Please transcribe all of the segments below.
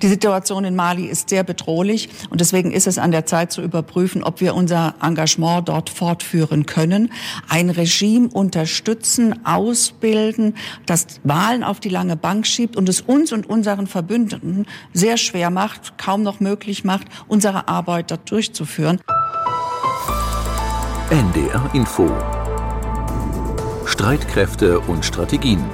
Die Situation in Mali ist sehr bedrohlich und deswegen ist es an der Zeit zu überprüfen, ob wir unser Engagement dort fortführen können, ein Regime unterstützen, ausbilden, das Wahlen auf die lange Bank schiebt und es uns und unseren Verbündeten sehr schwer macht, kaum noch möglich macht, unsere Arbeit dort durchzuführen. NDR Info. Streitkräfte und Strategien.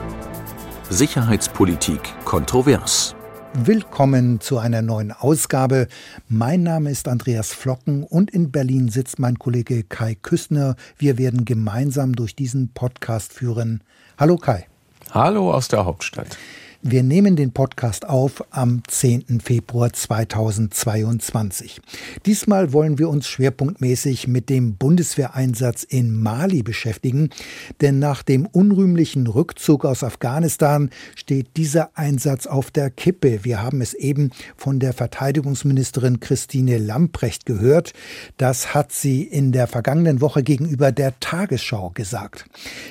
Sicherheitspolitik kontrovers Willkommen zu einer neuen Ausgabe. Mein Name ist Andreas Flocken und in Berlin sitzt mein Kollege Kai Küssner. Wir werden gemeinsam durch diesen Podcast führen. Hallo Kai. Hallo aus der Hauptstadt. Wir nehmen den Podcast auf am 10. Februar 2022. Diesmal wollen wir uns schwerpunktmäßig mit dem Bundeswehreinsatz in Mali beschäftigen, denn nach dem unrühmlichen Rückzug aus Afghanistan steht dieser Einsatz auf der Kippe. Wir haben es eben von der Verteidigungsministerin Christine Lamprecht gehört. Das hat sie in der vergangenen Woche gegenüber der Tagesschau gesagt.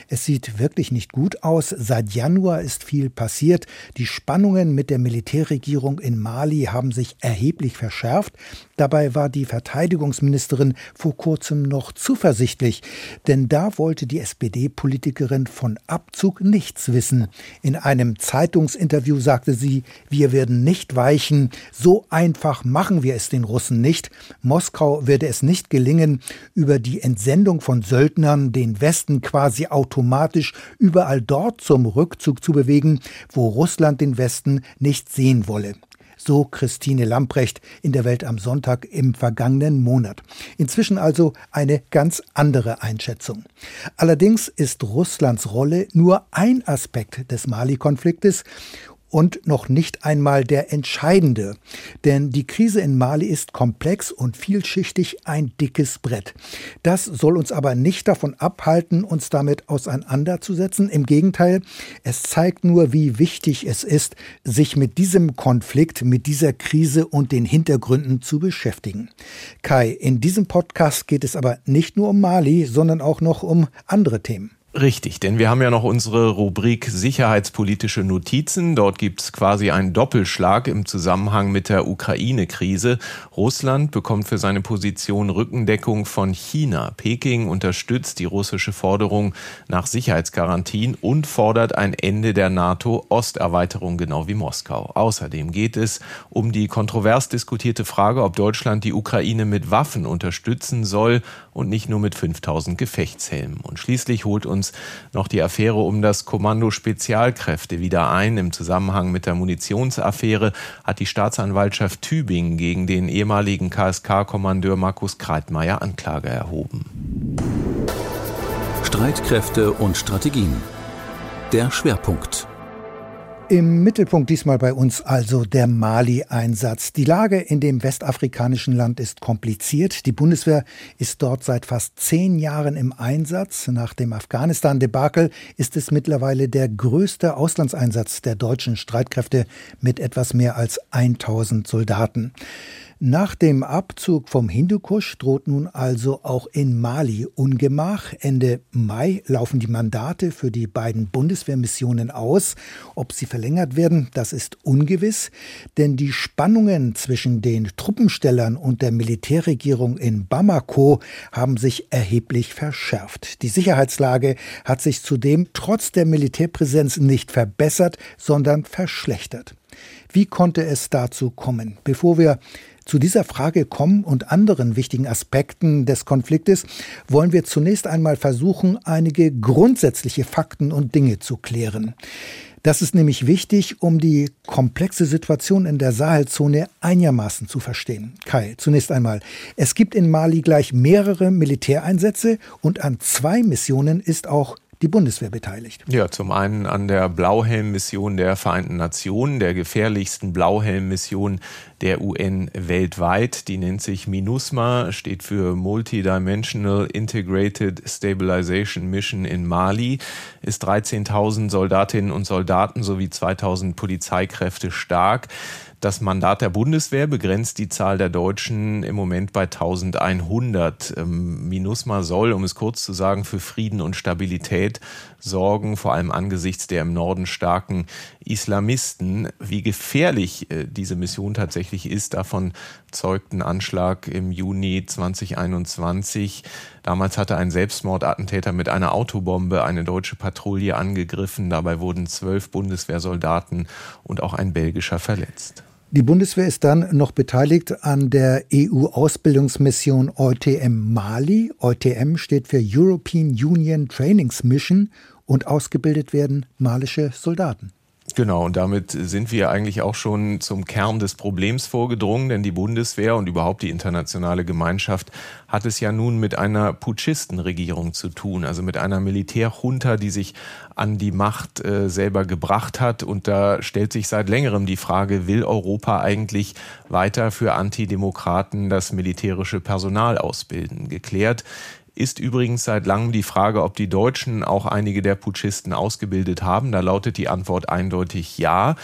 Es sieht wirklich nicht gut aus. Seit Januar ist viel passiert. Die Spannungen mit der Militärregierung in Mali haben sich erheblich verschärft. Dabei war die Verteidigungsministerin vor kurzem noch zuversichtlich, denn da wollte die SPD-Politikerin von Abzug nichts wissen. In einem Zeitungsinterview sagte sie, wir werden nicht weichen, so einfach machen wir es den Russen nicht. Moskau werde es nicht gelingen, über die Entsendung von Söldnern den Westen quasi automatisch überall dort zum Rückzug zu bewegen, wo Russland den Westen nicht sehen wolle. So Christine Lamprecht in der Welt am Sonntag im vergangenen Monat. Inzwischen also eine ganz andere Einschätzung. Allerdings ist Russlands Rolle nur ein Aspekt des Mali-Konfliktes und noch nicht einmal der entscheidende. Denn die Krise in Mali ist komplex und vielschichtig ein dickes Brett. Das soll uns aber nicht davon abhalten, uns damit auseinanderzusetzen. Im Gegenteil, es zeigt nur, wie wichtig es ist, sich mit diesem Konflikt, mit dieser Krise und den Hintergründen zu beschäftigen. Kai, in diesem Podcast geht es aber nicht nur um Mali, sondern auch noch um andere Themen. Richtig, denn wir haben ja noch unsere Rubrik Sicherheitspolitische Notizen. Dort gibt es quasi einen Doppelschlag im Zusammenhang mit der Ukraine-Krise. Russland bekommt für seine Position Rückendeckung von China. Peking unterstützt die russische Forderung nach Sicherheitsgarantien und fordert ein Ende der NATO-Osterweiterung, genau wie Moskau. Außerdem geht es um die kontrovers diskutierte Frage, ob Deutschland die Ukraine mit Waffen unterstützen soll und nicht nur mit 5000 Gefechtshelmen. Und schließlich holt uns noch die Affäre um das Kommando Spezialkräfte wieder ein. Im Zusammenhang mit der Munitionsaffäre hat die Staatsanwaltschaft Tübingen gegen den ehemaligen KSK-Kommandeur Markus Kreitmeier Anklage erhoben. Streitkräfte und Strategien. Der Schwerpunkt. Im Mittelpunkt diesmal bei uns also der Mali-Einsatz. Die Lage in dem westafrikanischen Land ist kompliziert. Die Bundeswehr ist dort seit fast zehn Jahren im Einsatz. Nach dem Afghanistan-Debakel ist es mittlerweile der größte Auslandseinsatz der deutschen Streitkräfte mit etwas mehr als 1000 Soldaten. Nach dem Abzug vom Hindukusch droht nun also auch in Mali Ungemach. Ende Mai laufen die Mandate für die beiden Bundeswehrmissionen aus. Ob sie verlängert werden, das ist ungewiss, denn die Spannungen zwischen den Truppenstellern und der Militärregierung in Bamako haben sich erheblich verschärft. Die Sicherheitslage hat sich zudem trotz der Militärpräsenz nicht verbessert, sondern verschlechtert. Wie konnte es dazu kommen? Bevor wir zu dieser Frage kommen und anderen wichtigen Aspekten des Konfliktes wollen wir zunächst einmal versuchen, einige grundsätzliche Fakten und Dinge zu klären. Das ist nämlich wichtig, um die komplexe Situation in der Sahelzone einigermaßen zu verstehen. Kai, zunächst einmal. Es gibt in Mali gleich mehrere Militäreinsätze und an zwei Missionen ist auch die Bundeswehr beteiligt. Ja, zum einen an der Blauhelm-Mission der Vereinten Nationen, der gefährlichsten Blauhelm-Mission der UN weltweit. Die nennt sich MINUSMA, steht für Multidimensional Integrated Stabilization Mission in Mali, ist 13.000 Soldatinnen und Soldaten sowie 2.000 Polizeikräfte stark. Das Mandat der Bundeswehr begrenzt die Zahl der Deutschen im Moment bei 1100. Ähm, MINUSMA soll, um es kurz zu sagen, für Frieden und Stabilität sorgen, vor allem angesichts der im Norden starken Islamisten. Wie gefährlich äh, diese Mission tatsächlich ist, davon zeugt ein Anschlag im Juni 2021. Damals hatte ein Selbstmordattentäter mit einer Autobombe eine deutsche Patrouille angegriffen. Dabei wurden zwölf Bundeswehrsoldaten und auch ein belgischer verletzt. Die Bundeswehr ist dann noch beteiligt an der EU-Ausbildungsmission EUTM Mali. EUTM steht für European Union Trainings Mission und ausgebildet werden malische Soldaten. Genau, und damit sind wir eigentlich auch schon zum Kern des Problems vorgedrungen, denn die Bundeswehr und überhaupt die internationale Gemeinschaft hat es ja nun mit einer Putschistenregierung zu tun, also mit einer Militärjunta, die sich an die Macht äh, selber gebracht hat. Und da stellt sich seit längerem die Frage, will Europa eigentlich weiter für Antidemokraten das militärische Personal ausbilden? Geklärt ist übrigens seit langem die Frage, ob die Deutschen auch einige der Putschisten ausgebildet haben. Da lautet die Antwort eindeutig ja.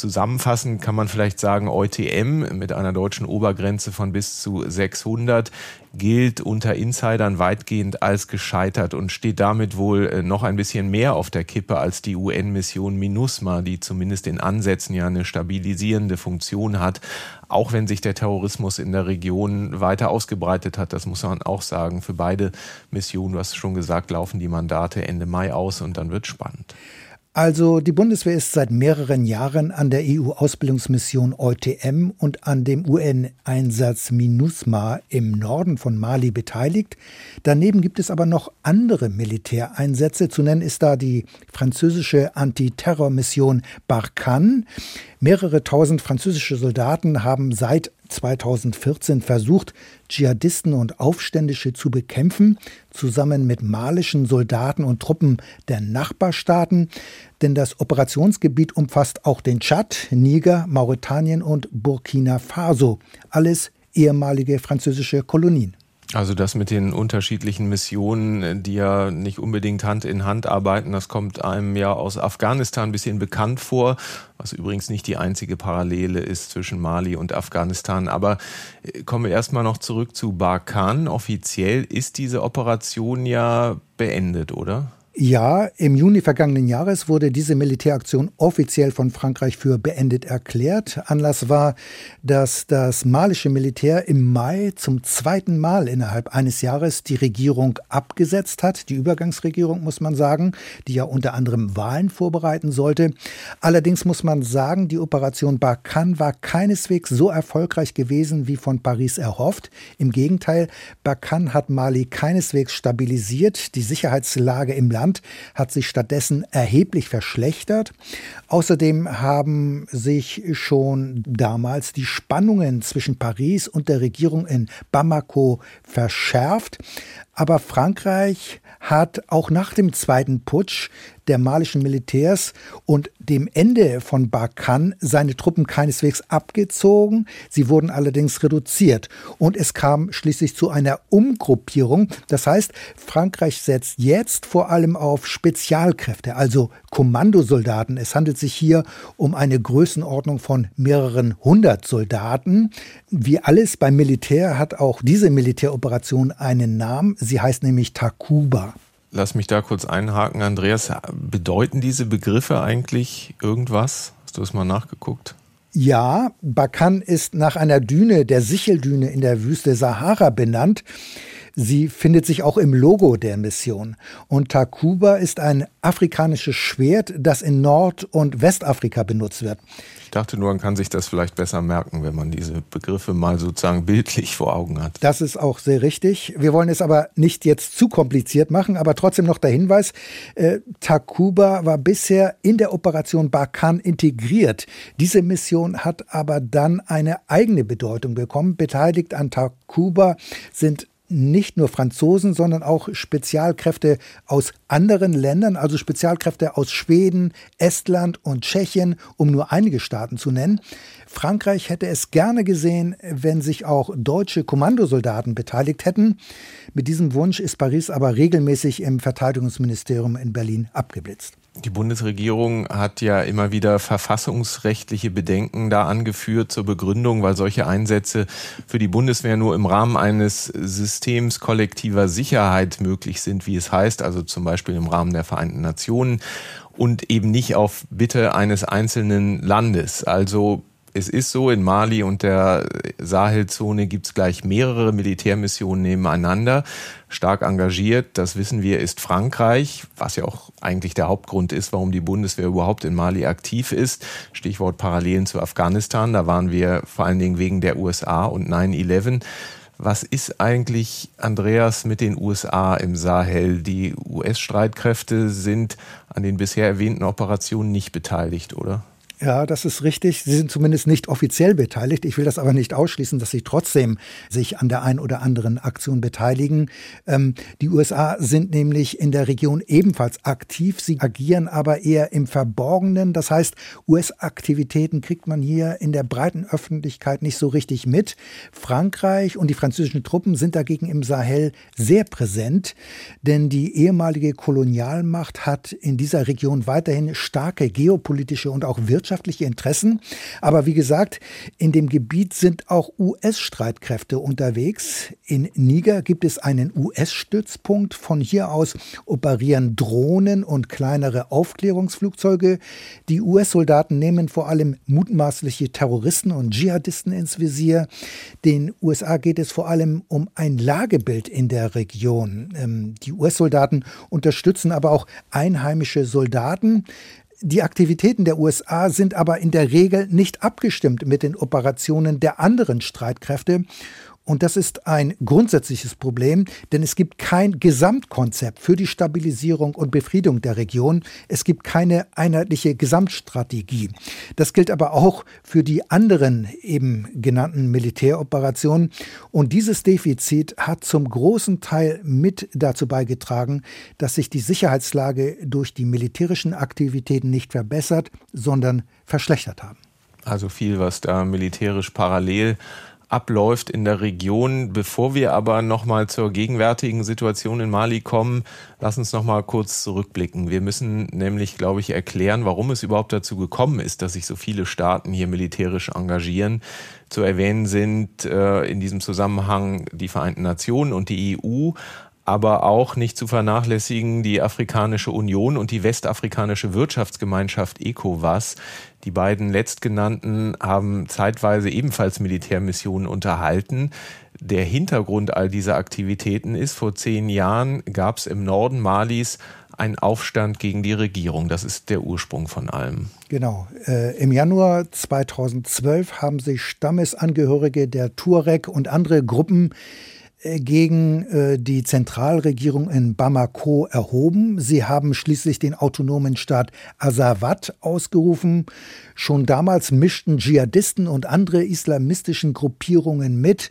Zusammenfassend kann man vielleicht sagen, EUTM mit einer deutschen Obergrenze von bis zu 600 gilt unter Insidern weitgehend als gescheitert und steht damit wohl äh, noch ein bisschen mehr auf der Kippe als die UN-Mission MINUSMA, die zumindest in Ansätzen ja eine stabilisierende Funktion hat, auch wenn sich der Terrorismus in der Region weiter ausgebreitet hat. Das muss man auch sagen. Für beide Missionen, du hast schon gesagt, laufen die Mandate Ende Mai aus und dann wird spannend. Also die Bundeswehr ist seit mehreren Jahren an der EU-Ausbildungsmission EUTM und an dem UN-Einsatz MINUSMA im Norden von Mali beteiligt. Daneben gibt es aber noch andere Militäreinsätze. Zu nennen ist da die französische Antiterrormission Barkhane. Mehrere tausend französische Soldaten haben seit 2014 versucht, Dschihadisten und Aufständische zu bekämpfen, zusammen mit malischen Soldaten und Truppen der Nachbarstaaten. Denn das Operationsgebiet umfasst auch den Tschad, Niger, Mauretanien und Burkina Faso. Alles ehemalige französische Kolonien. Also das mit den unterschiedlichen Missionen, die ja nicht unbedingt Hand in Hand arbeiten, das kommt einem ja aus Afghanistan ein bisschen bekannt vor, was übrigens nicht die einzige Parallele ist zwischen Mali und Afghanistan. Aber äh, kommen wir erstmal noch zurück zu Barkan. Offiziell ist diese Operation ja beendet, oder? Ja, im Juni vergangenen Jahres wurde diese Militäraktion offiziell von Frankreich für beendet erklärt. Anlass war, dass das malische Militär im Mai zum zweiten Mal innerhalb eines Jahres die Regierung abgesetzt hat. Die Übergangsregierung, muss man sagen, die ja unter anderem Wahlen vorbereiten sollte. Allerdings muss man sagen, die Operation Barkhane war keineswegs so erfolgreich gewesen, wie von Paris erhofft. Im Gegenteil, Barkhane hat Mali keineswegs stabilisiert. Die Sicherheitslage im Land Land hat sich stattdessen erheblich verschlechtert. Außerdem haben sich schon damals die Spannungen zwischen Paris und der Regierung in Bamako verschärft. Aber Frankreich hat auch nach dem zweiten Putsch der malischen Militärs und dem Ende von Barkan seine Truppen keineswegs abgezogen. Sie wurden allerdings reduziert und es kam schließlich zu einer Umgruppierung. Das heißt, Frankreich setzt jetzt vor allem auf Spezialkräfte, also Kommandosoldaten. Es handelt sich hier um eine Größenordnung von mehreren hundert Soldaten. Wie alles beim Militär hat auch diese Militäroperation einen Namen. Sie heißt nämlich Takuba. Lass mich da kurz einhaken, Andreas. Bedeuten diese Begriffe eigentlich irgendwas? Hast du es mal nachgeguckt? Ja, Bakan ist nach einer Düne, der Sicheldüne in der Wüste Sahara benannt. Sie findet sich auch im Logo der Mission. Und Takuba ist ein afrikanisches Schwert, das in Nord- und Westafrika benutzt wird. Ich dachte nur, man kann sich das vielleicht besser merken, wenn man diese Begriffe mal sozusagen bildlich vor Augen hat. Das ist auch sehr richtig. Wir wollen es aber nicht jetzt zu kompliziert machen, aber trotzdem noch der Hinweis, äh, Takuba war bisher in der Operation Barkan integriert. Diese Mission hat aber dann eine eigene Bedeutung bekommen. Beteiligt an Takuba sind nicht nur Franzosen, sondern auch Spezialkräfte aus anderen Ländern, also Spezialkräfte aus Schweden, Estland und Tschechien, um nur einige Staaten zu nennen. Frankreich hätte es gerne gesehen, wenn sich auch deutsche Kommandosoldaten beteiligt hätten. Mit diesem Wunsch ist Paris aber regelmäßig im Verteidigungsministerium in Berlin abgeblitzt. Die Bundesregierung hat ja immer wieder verfassungsrechtliche Bedenken da angeführt zur Begründung, weil solche Einsätze für die Bundeswehr nur im Rahmen eines Systems kollektiver Sicherheit möglich sind, wie es heißt, also zum Beispiel im Rahmen der Vereinten Nationen und eben nicht auf Bitte eines einzelnen Landes. Also es ist so, in Mali und der Sahelzone gibt es gleich mehrere Militärmissionen nebeneinander. Stark engagiert, das wissen wir, ist Frankreich, was ja auch eigentlich der Hauptgrund ist, warum die Bundeswehr überhaupt in Mali aktiv ist. Stichwort Parallelen zu Afghanistan, da waren wir vor allen Dingen wegen der USA und 9-11. Was ist eigentlich, Andreas, mit den USA im Sahel? Die US-Streitkräfte sind an den bisher erwähnten Operationen nicht beteiligt, oder? Ja, das ist richtig. Sie sind zumindest nicht offiziell beteiligt. Ich will das aber nicht ausschließen, dass sie trotzdem sich an der einen oder anderen Aktion beteiligen. Ähm, die USA sind nämlich in der Region ebenfalls aktiv. Sie agieren aber eher im Verborgenen. Das heißt, US-Aktivitäten kriegt man hier in der breiten Öffentlichkeit nicht so richtig mit. Frankreich und die französischen Truppen sind dagegen im Sahel sehr präsent, denn die ehemalige Kolonialmacht hat in dieser Region weiterhin starke geopolitische und auch wirtschaftliche wirtschaftliche Interessen. Aber wie gesagt, in dem Gebiet sind auch US-Streitkräfte unterwegs. In Niger gibt es einen US-Stützpunkt. Von hier aus operieren Drohnen und kleinere Aufklärungsflugzeuge. Die US-Soldaten nehmen vor allem mutmaßliche Terroristen und Dschihadisten ins Visier. Den USA geht es vor allem um ein Lagebild in der Region. Ähm, die US-Soldaten unterstützen aber auch einheimische Soldaten. Die Aktivitäten der USA sind aber in der Regel nicht abgestimmt mit den Operationen der anderen Streitkräfte und das ist ein grundsätzliches Problem, denn es gibt kein Gesamtkonzept für die Stabilisierung und Befriedung der Region. Es gibt keine einheitliche Gesamtstrategie. Das gilt aber auch für die anderen eben genannten Militäroperationen. Und dieses Defizit hat zum großen Teil mit dazu beigetragen, dass sich die Sicherheitslage durch die militärischen Aktivitäten nicht verbessert, sondern verschlechtert haben. Also viel, was da militärisch parallel abläuft in der Region. Bevor wir aber nochmal zur gegenwärtigen Situation in Mali kommen, lass uns nochmal kurz zurückblicken. Wir müssen nämlich, glaube ich, erklären, warum es überhaupt dazu gekommen ist, dass sich so viele Staaten hier militärisch engagieren. Zu erwähnen sind äh, in diesem Zusammenhang die Vereinten Nationen und die EU, aber auch nicht zu vernachlässigen die Afrikanische Union und die Westafrikanische Wirtschaftsgemeinschaft ECOWAS. Die beiden letztgenannten haben zeitweise ebenfalls Militärmissionen unterhalten. Der Hintergrund all dieser Aktivitäten ist, vor zehn Jahren gab es im Norden Malis einen Aufstand gegen die Regierung. Das ist der Ursprung von allem. Genau. Äh, Im Januar 2012 haben sich Stammesangehörige der Tuareg und andere Gruppen gegen äh, die Zentralregierung in Bamako erhoben. Sie haben schließlich den autonomen Staat Azawad ausgerufen. Schon damals mischten Dschihadisten und andere islamistischen Gruppierungen mit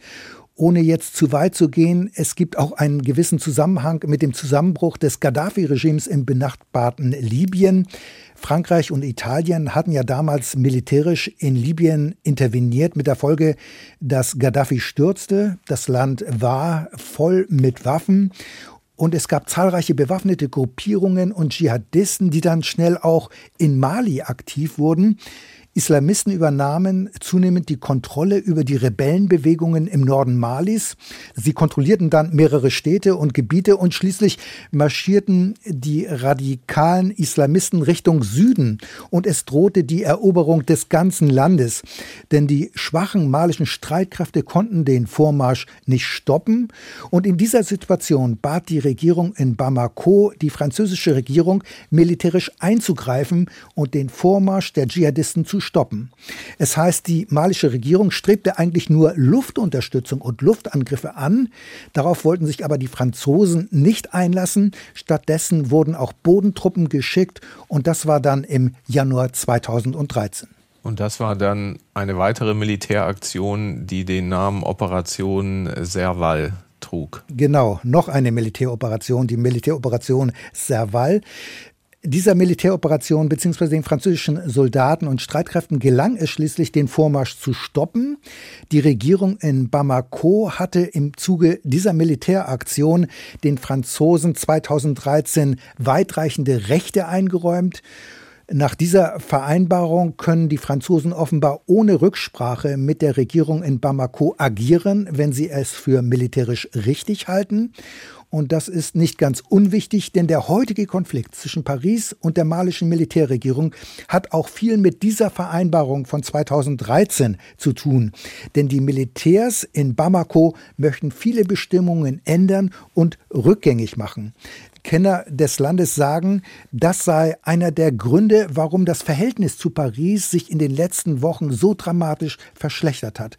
ohne jetzt zu weit zu gehen, es gibt auch einen gewissen Zusammenhang mit dem Zusammenbruch des Gaddafi-Regimes im benachbarten Libyen. Frankreich und Italien hatten ja damals militärisch in Libyen interveniert mit der Folge, dass Gaddafi stürzte. Das Land war voll mit Waffen und es gab zahlreiche bewaffnete Gruppierungen und Dschihadisten, die dann schnell auch in Mali aktiv wurden. Islamisten übernahmen zunehmend die Kontrolle über die Rebellenbewegungen im Norden Malis. Sie kontrollierten dann mehrere Städte und Gebiete und schließlich marschierten die radikalen Islamisten Richtung Süden und es drohte die Eroberung des ganzen Landes. Denn die schwachen malischen Streitkräfte konnten den Vormarsch nicht stoppen und in dieser Situation bat die Regierung in Bamako die französische Regierung militärisch einzugreifen und den Vormarsch der Dschihadisten zu stoppen. Es heißt, die malische Regierung strebte eigentlich nur Luftunterstützung und Luftangriffe an. Darauf wollten sich aber die Franzosen nicht einlassen. Stattdessen wurden auch Bodentruppen geschickt und das war dann im Januar 2013. Und das war dann eine weitere Militäraktion, die den Namen Operation Serval trug. Genau, noch eine Militäroperation, die Militäroperation Serval. Dieser Militäroperation bzw. den französischen Soldaten und Streitkräften gelang es schließlich, den Vormarsch zu stoppen. Die Regierung in Bamako hatte im Zuge dieser Militäraktion den Franzosen 2013 weitreichende Rechte eingeräumt. Nach dieser Vereinbarung können die Franzosen offenbar ohne Rücksprache mit der Regierung in Bamako agieren, wenn sie es für militärisch richtig halten. Und das ist nicht ganz unwichtig, denn der heutige Konflikt zwischen Paris und der malischen Militärregierung hat auch viel mit dieser Vereinbarung von 2013 zu tun. Denn die Militärs in Bamako möchten viele Bestimmungen ändern und rückgängig machen. Kenner des Landes sagen, das sei einer der Gründe, warum das Verhältnis zu Paris sich in den letzten Wochen so dramatisch verschlechtert hat.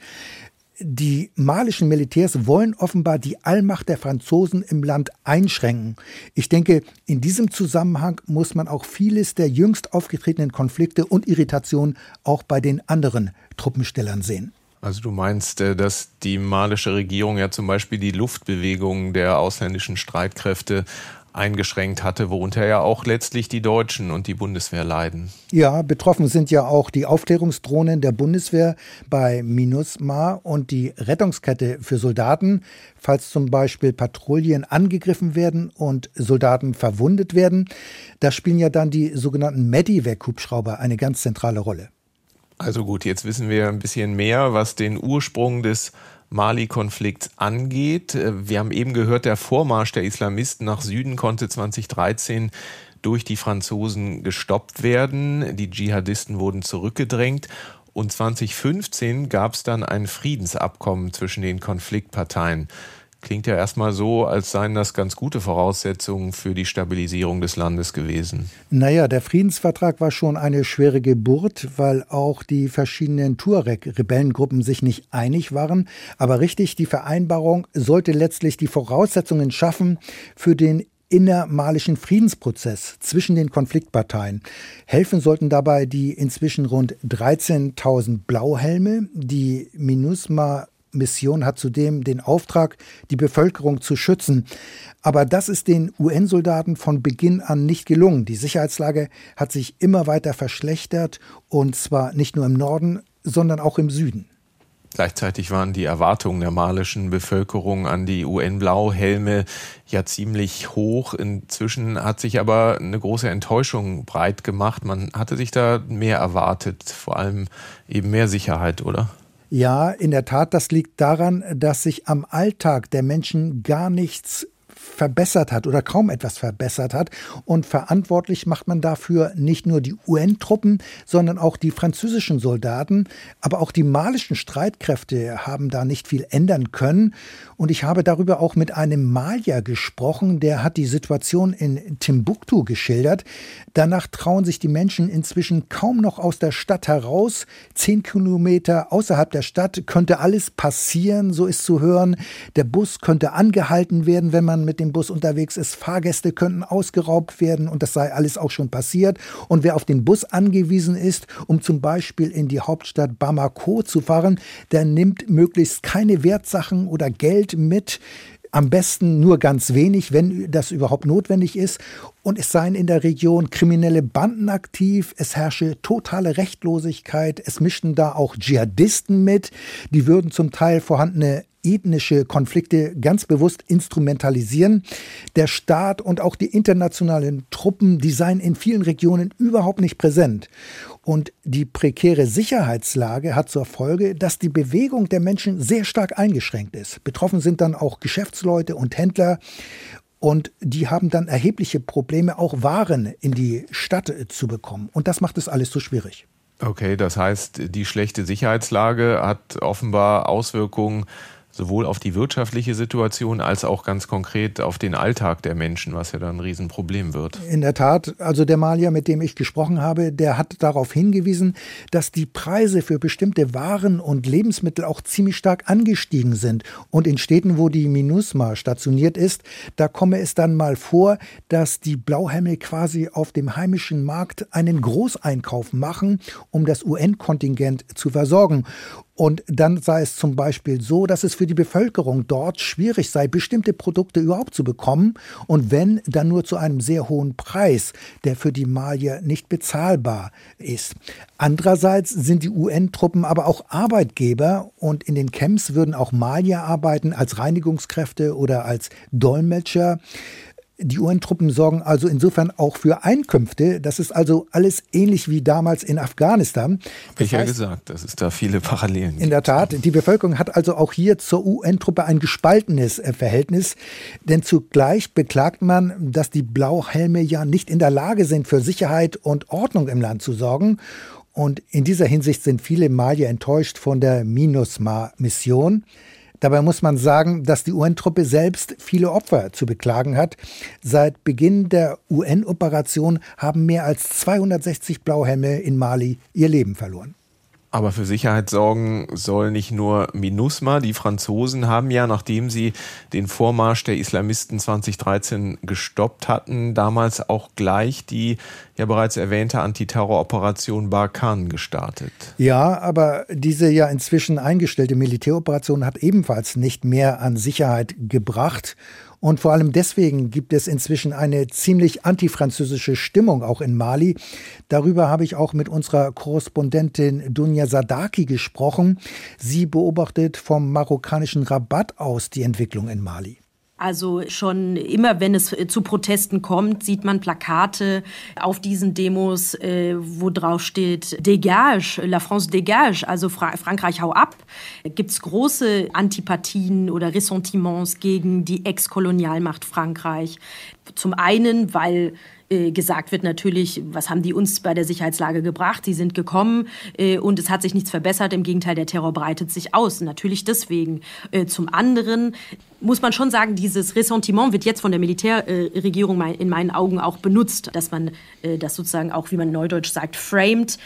Die malischen Militärs wollen offenbar die Allmacht der Franzosen im Land einschränken. Ich denke, in diesem Zusammenhang muss man auch vieles der jüngst aufgetretenen Konflikte und Irritationen auch bei den anderen Truppenstellern sehen. Also du meinst, äh, dass die malische Regierung ja zum Beispiel die Luftbewegungen der ausländischen Streitkräfte eingeschränkt hatte, worunter ja auch letztlich die Deutschen und die Bundeswehr leiden. Ja, betroffen sind ja auch die Aufklärungsdrohnen der Bundeswehr bei MINUSMA und die Rettungskette für Soldaten, falls zum Beispiel Patrouillen angegriffen werden und Soldaten verwundet werden. Da spielen ja dann die sogenannten Medivac-Hubschrauber eine ganz zentrale Rolle. Also gut, jetzt wissen wir ein bisschen mehr, was den Ursprung des Mali-Konflikts angeht. Wir haben eben gehört, der Vormarsch der Islamisten nach Süden konnte 2013 durch die Franzosen gestoppt werden. Die Dschihadisten wurden zurückgedrängt. Und 2015 gab es dann ein Friedensabkommen zwischen den Konfliktparteien. Klingt ja erstmal so, als seien das ganz gute Voraussetzungen für die Stabilisierung des Landes gewesen. Naja, der Friedensvertrag war schon eine schwere Geburt, weil auch die verschiedenen Tuareg-Rebellengruppen sich nicht einig waren. Aber richtig, die Vereinbarung sollte letztlich die Voraussetzungen schaffen für den innermalischen Friedensprozess zwischen den Konfliktparteien. Helfen sollten dabei die inzwischen rund 13.000 Blauhelme, die MINUSMA Mission hat zudem den Auftrag, die Bevölkerung zu schützen. Aber das ist den UN-Soldaten von Beginn an nicht gelungen. Die Sicherheitslage hat sich immer weiter verschlechtert und zwar nicht nur im Norden, sondern auch im Süden. Gleichzeitig waren die Erwartungen der malischen Bevölkerung an die UN-Blauhelme ja ziemlich hoch. Inzwischen hat sich aber eine große Enttäuschung breit gemacht. Man hatte sich da mehr erwartet, vor allem eben mehr Sicherheit, oder? Ja, in der Tat, das liegt daran, dass sich am Alltag der Menschen gar nichts verbessert hat oder kaum etwas verbessert hat. Und verantwortlich macht man dafür nicht nur die UN-Truppen, sondern auch die französischen Soldaten. Aber auch die malischen Streitkräfte haben da nicht viel ändern können. Und ich habe darüber auch mit einem Malier gesprochen, der hat die Situation in Timbuktu geschildert. Danach trauen sich die Menschen inzwischen kaum noch aus der Stadt heraus. Zehn Kilometer außerhalb der Stadt könnte alles passieren, so ist zu hören. Der Bus könnte angehalten werden, wenn man mit dem Bus unterwegs ist. Fahrgäste könnten ausgeraubt werden und das sei alles auch schon passiert. Und wer auf den Bus angewiesen ist, um zum Beispiel in die Hauptstadt Bamako zu fahren, der nimmt möglichst keine Wertsachen oder Geld mit. Am besten nur ganz wenig, wenn das überhaupt notwendig ist. Und es seien in der Region kriminelle Banden aktiv, es herrsche totale Rechtlosigkeit, es mischten da auch Dschihadisten mit, die würden zum Teil vorhandene ethnische Konflikte ganz bewusst instrumentalisieren. Der Staat und auch die internationalen Truppen, die seien in vielen Regionen überhaupt nicht präsent. Und die prekäre Sicherheitslage hat zur Folge, dass die Bewegung der Menschen sehr stark eingeschränkt ist. Betroffen sind dann auch Geschäftsleute und Händler. Und die haben dann erhebliche Probleme, auch Waren in die Stadt zu bekommen. Und das macht es alles so schwierig. Okay, das heißt, die schlechte Sicherheitslage hat offenbar Auswirkungen sowohl auf die wirtschaftliche Situation als auch ganz konkret auf den Alltag der Menschen, was ja dann ein Riesenproblem wird. In der Tat, also der Malier, mit dem ich gesprochen habe, der hat darauf hingewiesen, dass die Preise für bestimmte Waren und Lebensmittel auch ziemlich stark angestiegen sind. Und in Städten, wo die MINUSMA stationiert ist, da komme es dann mal vor, dass die Blauhelme quasi auf dem heimischen Markt einen Großeinkauf machen, um das UN-Kontingent zu versorgen. Und dann sei es zum Beispiel so, dass es für die Bevölkerung dort schwierig sei, bestimmte Produkte überhaupt zu bekommen. Und wenn, dann nur zu einem sehr hohen Preis, der für die Malier nicht bezahlbar ist. Andererseits sind die UN-Truppen aber auch Arbeitgeber und in den Camps würden auch Malier arbeiten als Reinigungskräfte oder als Dolmetscher. Die UN-Truppen sorgen also insofern auch für Einkünfte. Das ist also alles ähnlich wie damals in Afghanistan. Das ich ja gesagt, dass es da viele Parallelen gibt. In der Tat, die Bevölkerung hat also auch hier zur UN-Truppe ein gespaltenes äh, Verhältnis. Denn zugleich beklagt man, dass die Blauhelme ja nicht in der Lage sind, für Sicherheit und Ordnung im Land zu sorgen. Und in dieser Hinsicht sind viele Malier enttäuscht von der MINUSMA-Mission. Dabei muss man sagen, dass die UN-Truppe selbst viele Opfer zu beklagen hat. Seit Beginn der UN-Operation haben mehr als 260 Blauhelme in Mali ihr Leben verloren. Aber für Sicherheit sorgen soll nicht nur MINUSMA. Die Franzosen haben ja, nachdem sie den Vormarsch der Islamisten 2013 gestoppt hatten, damals auch gleich die ja bereits erwähnte Antiterroroperation Barkan gestartet. Ja, aber diese ja inzwischen eingestellte Militäroperation hat ebenfalls nicht mehr an Sicherheit gebracht. Und vor allem deswegen gibt es inzwischen eine ziemlich antifranzösische Stimmung auch in Mali. Darüber habe ich auch mit unserer Korrespondentin Dunja Sadaki gesprochen. Sie beobachtet vom marokkanischen Rabatt aus die Entwicklung in Mali. Also schon immer, wenn es zu Protesten kommt, sieht man Plakate auf diesen Demos, äh, wo drauf steht Dégage, La France dégage, also Fra Frankreich hau ab. Gibt es große Antipathien oder Ressentiments gegen die Ex-Kolonialmacht Frankreich. Zum einen, weil äh, gesagt wird natürlich, was haben die uns bei der Sicherheitslage gebracht? Sie sind gekommen äh, und es hat sich nichts verbessert. Im Gegenteil, der Terror breitet sich aus. Natürlich deswegen. Äh, zum anderen muss man schon sagen, dieses Ressentiment wird jetzt von der Militärregierung in meinen Augen auch benutzt, dass man das sozusagen auch, wie man neudeutsch sagt, framed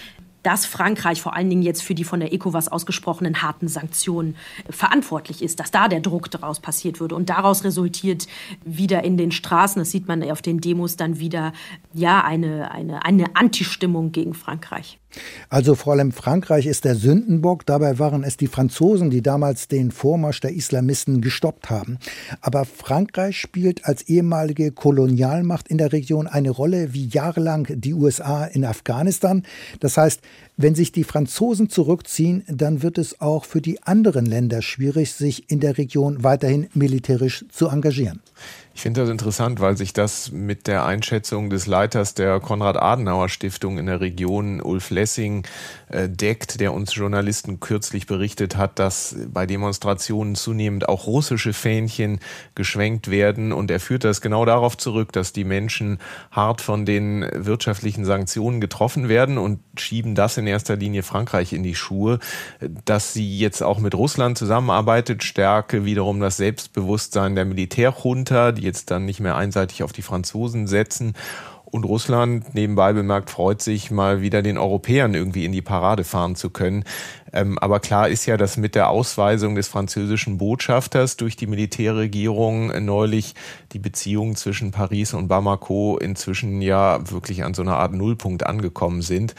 dass Frankreich vor allen Dingen jetzt für die von der ECOWAS ausgesprochenen harten Sanktionen verantwortlich ist, dass da der Druck daraus passiert würde. Und daraus resultiert wieder in den Straßen, das sieht man auf den Demos dann wieder, ja, eine, eine, eine Antistimmung gegen Frankreich. Also vor allem Frankreich ist der Sündenbock. Dabei waren es die Franzosen, die damals den Vormarsch der Islamisten gestoppt haben. Aber Frankreich spielt als ehemalige Kolonialmacht in der Region eine Rolle wie jahrelang die USA in Afghanistan. Das heißt, wenn sich die Franzosen zurückziehen, dann wird es auch für die anderen Länder schwierig, sich in der Region weiterhin militärisch zu engagieren. Ich finde das interessant, weil sich das mit der Einschätzung des Leiters der Konrad-Adenauer-Stiftung in der Region, Ulf Lessing, äh, deckt, der uns Journalisten kürzlich berichtet hat, dass bei Demonstrationen zunehmend auch russische Fähnchen geschwenkt werden. Und er führt das genau darauf zurück, dass die Menschen hart von den wirtschaftlichen Sanktionen getroffen werden und schieben das in erster Linie Frankreich in die Schuhe. Dass sie jetzt auch mit Russland zusammenarbeitet, stärke wiederum das Selbstbewusstsein der Militärjunta, die jetzt dann nicht mehr einseitig auf die Franzosen setzen. Und Russland, nebenbei bemerkt, freut sich, mal wieder den Europäern irgendwie in die Parade fahren zu können. Ähm, aber klar ist ja, dass mit der Ausweisung des französischen Botschafters durch die Militärregierung neulich die Beziehungen zwischen Paris und Bamako inzwischen ja wirklich an so einer Art Nullpunkt angekommen sind.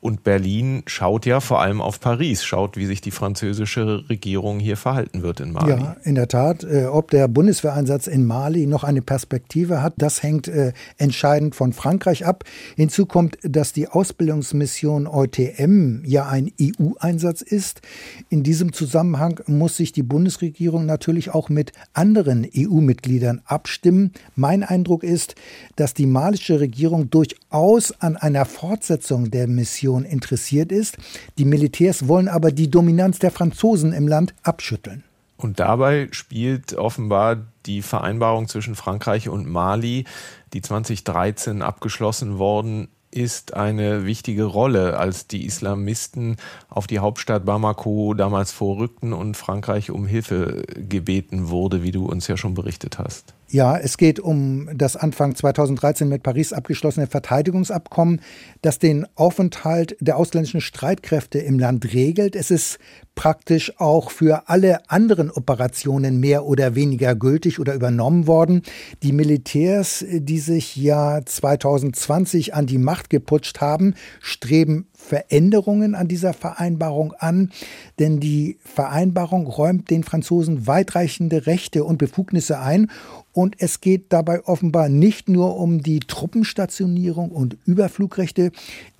Und Berlin schaut ja vor allem auf Paris, schaut, wie sich die französische Regierung hier verhalten wird in Mali. Ja, in der Tat. Äh, ob der Bundeswehreinsatz in Mali noch eine Perspektive hat, das hängt äh, entscheidend von Frankreich ab. Hinzu kommt, dass die Ausbildungsmission EUTM ja ein EU-Einsatz ist. In diesem Zusammenhang muss sich die Bundesregierung natürlich auch mit anderen EU-Mitgliedern abstimmen. Mein Eindruck ist, dass die malische Regierung durchaus an einer Fortsetzung der Mission Invasion interessiert ist. Die Militärs wollen aber die Dominanz der Franzosen im Land abschütteln. Und dabei spielt offenbar die Vereinbarung zwischen Frankreich und Mali, die 2013 abgeschlossen worden ist eine wichtige Rolle, als die Islamisten auf die Hauptstadt Bamako damals vorrückten und Frankreich um Hilfe gebeten wurde, wie du uns ja schon berichtet hast. Ja, es geht um das Anfang 2013 mit Paris abgeschlossene Verteidigungsabkommen, das den Aufenthalt der ausländischen Streitkräfte im Land regelt. Es ist praktisch auch für alle anderen Operationen mehr oder weniger gültig oder übernommen worden. Die Militärs, die sich ja 2020 an die Macht geputscht haben, streben Veränderungen an dieser Vereinbarung an, denn die Vereinbarung räumt den Franzosen weitreichende Rechte und Befugnisse ein und es geht dabei offenbar nicht nur um die Truppenstationierung und Überflugrechte.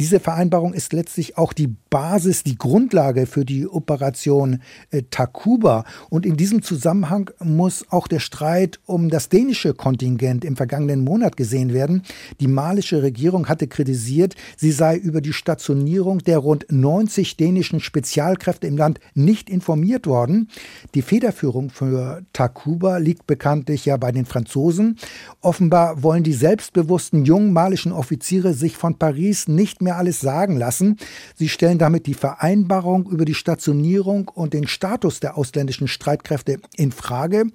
Diese Vereinbarung ist letztlich auch die Basis, die Grundlage für die Operation äh, Takuba. Und in diesem Zusammenhang muss auch der Streit um das dänische Kontingent im vergangenen Monat gesehen werden. Die malische Regierung hatte kritisiert, sie sei über die Stationierung der rund 90 dänischen Spezialkräfte im Land nicht informiert worden. Die Federführung für Takuba liegt bekanntlich ja bei den Franzosen. Offenbar wollen die selbstbewussten jungen malischen Offiziere sich von Paris nicht mehr alles sagen lassen. Sie stellen damit die Vereinbarung über die Stationierung und den Status der ausländischen Streitkräfte in Frage.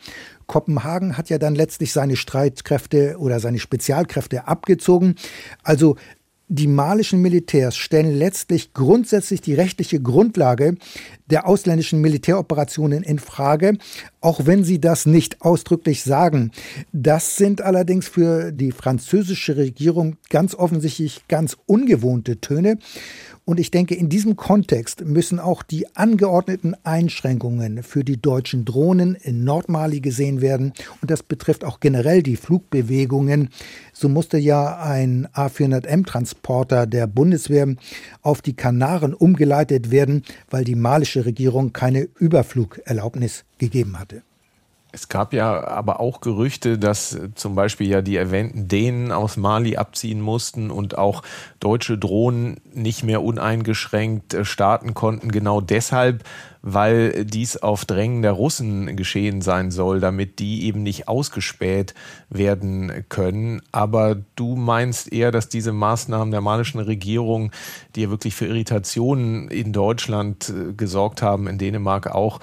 Kopenhagen hat ja dann letztlich seine Streitkräfte oder seine Spezialkräfte abgezogen. Also die malischen Militärs stellen letztlich grundsätzlich die rechtliche Grundlage der ausländischen Militäroperationen in Frage, auch wenn sie das nicht ausdrücklich sagen. Das sind allerdings für die französische Regierung ganz offensichtlich ganz ungewohnte Töne. Und ich denke, in diesem Kontext müssen auch die angeordneten Einschränkungen für die deutschen Drohnen in Nordmali gesehen werden. Und das betrifft auch generell die Flugbewegungen. So musste ja ein A400M-Transporter der Bundeswehr auf die Kanaren umgeleitet werden, weil die malische Regierung keine Überflugerlaubnis gegeben hatte. Es gab ja aber auch Gerüchte, dass zum Beispiel ja die erwähnten Dänen aus Mali abziehen mussten und auch deutsche Drohnen nicht mehr uneingeschränkt äh, starten konnten. Genau deshalb, weil dies auf Drängen der Russen geschehen sein soll, damit die eben nicht ausgespäht werden können. Aber du meinst eher, dass diese Maßnahmen der malischen Regierung, die ja wirklich für Irritationen in Deutschland äh, gesorgt haben, in Dänemark auch,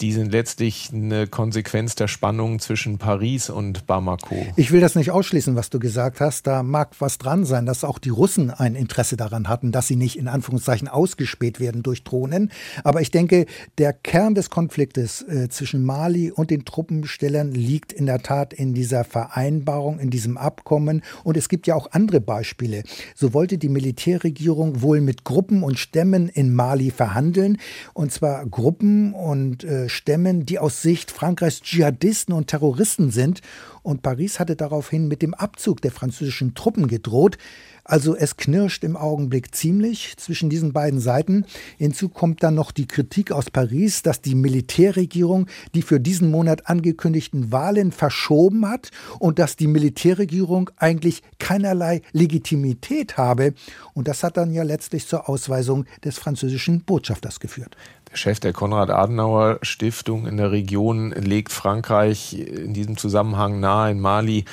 die sind letztlich eine Konsequenz der Spannung zwischen Paris und Bamako. Ich will das nicht ausschließen, was du gesagt hast. Da mag was dran sein, dass auch die Russen ein Interesse daran hatten, dass sie nicht in Anführungszeichen ausgespäht werden durch Drohnen. Aber ich denke, der Kern des Konfliktes äh, zwischen Mali und den Truppenstellern liegt in der Tat in dieser Vereinbarung, in diesem Abkommen. Und es gibt ja auch andere Beispiele. So wollte die Militärregierung wohl mit Gruppen und Stämmen in Mali verhandeln. Und zwar Gruppen und äh, Stämmen, die aus Sicht Frankreichs Dschihadisten und Terroristen sind. Und Paris hatte daraufhin mit dem Abzug der französischen Truppen gedroht. Also es knirscht im Augenblick ziemlich zwischen diesen beiden Seiten. Hinzu kommt dann noch die Kritik aus Paris, dass die Militärregierung die für diesen Monat angekündigten Wahlen verschoben hat und dass die Militärregierung eigentlich keinerlei Legitimität habe. Und das hat dann ja letztlich zur Ausweisung des französischen Botschafters geführt. Chef der Konrad-Adenauer-Stiftung in der Region legt Frankreich in diesem Zusammenhang nahe, in Mali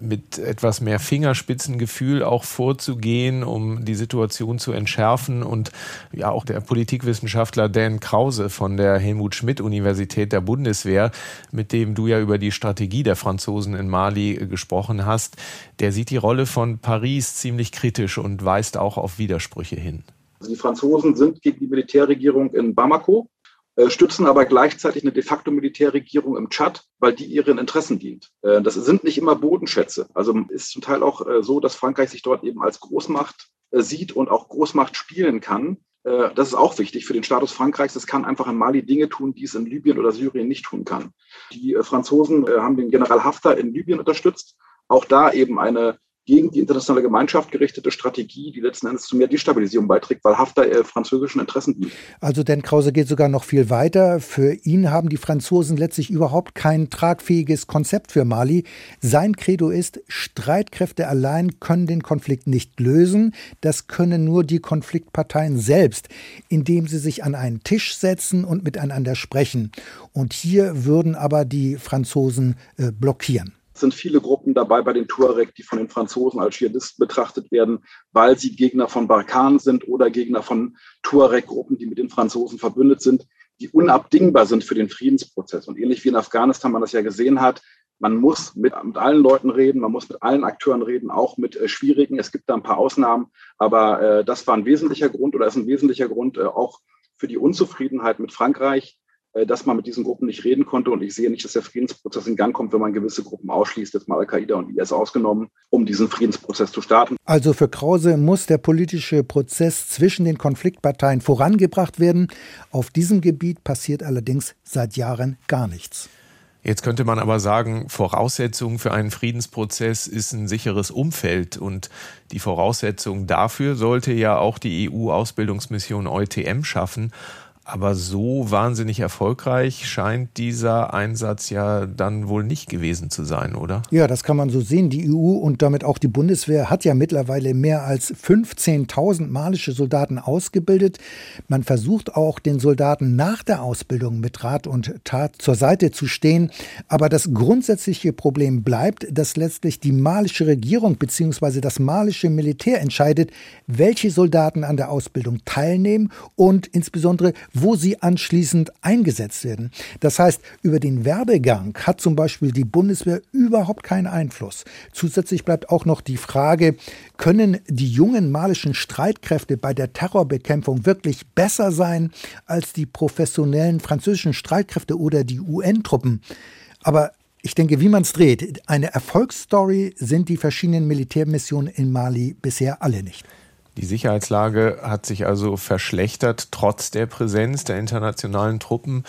mit etwas mehr Fingerspitzengefühl auch vorzugehen, um die Situation zu entschärfen. Und ja, auch der Politikwissenschaftler Dan Krause von der Helmut Schmidt Universität der Bundeswehr, mit dem du ja über die Strategie der Franzosen in Mali gesprochen hast, der sieht die Rolle von Paris ziemlich kritisch und weist auch auf Widersprüche hin. Also die Franzosen sind gegen die Militärregierung in Bamako, äh, stützen aber gleichzeitig eine de facto Militärregierung im Tschad, weil die ihren Interessen dient. Äh, das sind nicht immer Bodenschätze. Also ist zum Teil auch äh, so, dass Frankreich sich dort eben als Großmacht sieht und auch Großmacht spielen kann. Das ist auch wichtig für den Status Frankreichs. Es kann einfach in Mali Dinge tun, die es in Libyen oder Syrien nicht tun kann. Die Franzosen haben den General Haftar in Libyen unterstützt. Auch da eben eine gegen die internationale Gemeinschaft gerichtete Strategie, die letzten Endes zu mehr Destabilisierung beiträgt, weil Haftar äh, französischen Interessen dient. Also denn Krause geht sogar noch viel weiter. Für ihn haben die Franzosen letztlich überhaupt kein tragfähiges Konzept für Mali. Sein Credo ist, Streitkräfte allein können den Konflikt nicht lösen. Das können nur die Konfliktparteien selbst, indem sie sich an einen Tisch setzen und miteinander sprechen. Und hier würden aber die Franzosen äh, blockieren. Sind viele Gruppen dabei bei den Tuareg, die von den Franzosen als Dschihadisten betrachtet werden, weil sie Gegner von Barkan sind oder Gegner von Tuareg-Gruppen, die mit den Franzosen verbündet sind, die unabdingbar sind für den Friedensprozess. Und ähnlich wie in Afghanistan man das ja gesehen hat, man muss mit, mit allen Leuten reden, man muss mit allen Akteuren reden, auch mit äh, schwierigen. Es gibt da ein paar Ausnahmen, aber äh, das war ein wesentlicher Grund oder ist ein wesentlicher Grund äh, auch für die Unzufriedenheit mit Frankreich, dass man mit diesen Gruppen nicht reden konnte. Und ich sehe nicht, dass der Friedensprozess in Gang kommt, wenn man gewisse Gruppen ausschließt, jetzt mal Al-Qaida und IS ausgenommen, um diesen Friedensprozess zu starten. Also für Krause muss der politische Prozess zwischen den Konfliktparteien vorangebracht werden. Auf diesem Gebiet passiert allerdings seit Jahren gar nichts. Jetzt könnte man aber sagen, Voraussetzung für einen Friedensprozess ist ein sicheres Umfeld. Und die Voraussetzung dafür sollte ja auch die EU-Ausbildungsmission EUTM schaffen. Aber so wahnsinnig erfolgreich scheint dieser Einsatz ja dann wohl nicht gewesen zu sein, oder? Ja, das kann man so sehen. Die EU und damit auch die Bundeswehr hat ja mittlerweile mehr als 15.000 malische Soldaten ausgebildet. Man versucht auch den Soldaten nach der Ausbildung mit Rat und Tat zur Seite zu stehen. Aber das grundsätzliche Problem bleibt, dass letztlich die malische Regierung bzw. das malische Militär entscheidet, welche Soldaten an der Ausbildung teilnehmen und insbesondere wo sie anschließend eingesetzt werden. Das heißt, über den Werdegang hat zum Beispiel die Bundeswehr überhaupt keinen Einfluss. Zusätzlich bleibt auch noch die Frage, können die jungen malischen Streitkräfte bei der Terrorbekämpfung wirklich besser sein als die professionellen französischen Streitkräfte oder die UN-Truppen? Aber ich denke, wie man es dreht, eine Erfolgsstory sind die verschiedenen Militärmissionen in Mali bisher alle nicht. Die Sicherheitslage hat sich also verschlechtert, trotz der Präsenz der internationalen Truppen.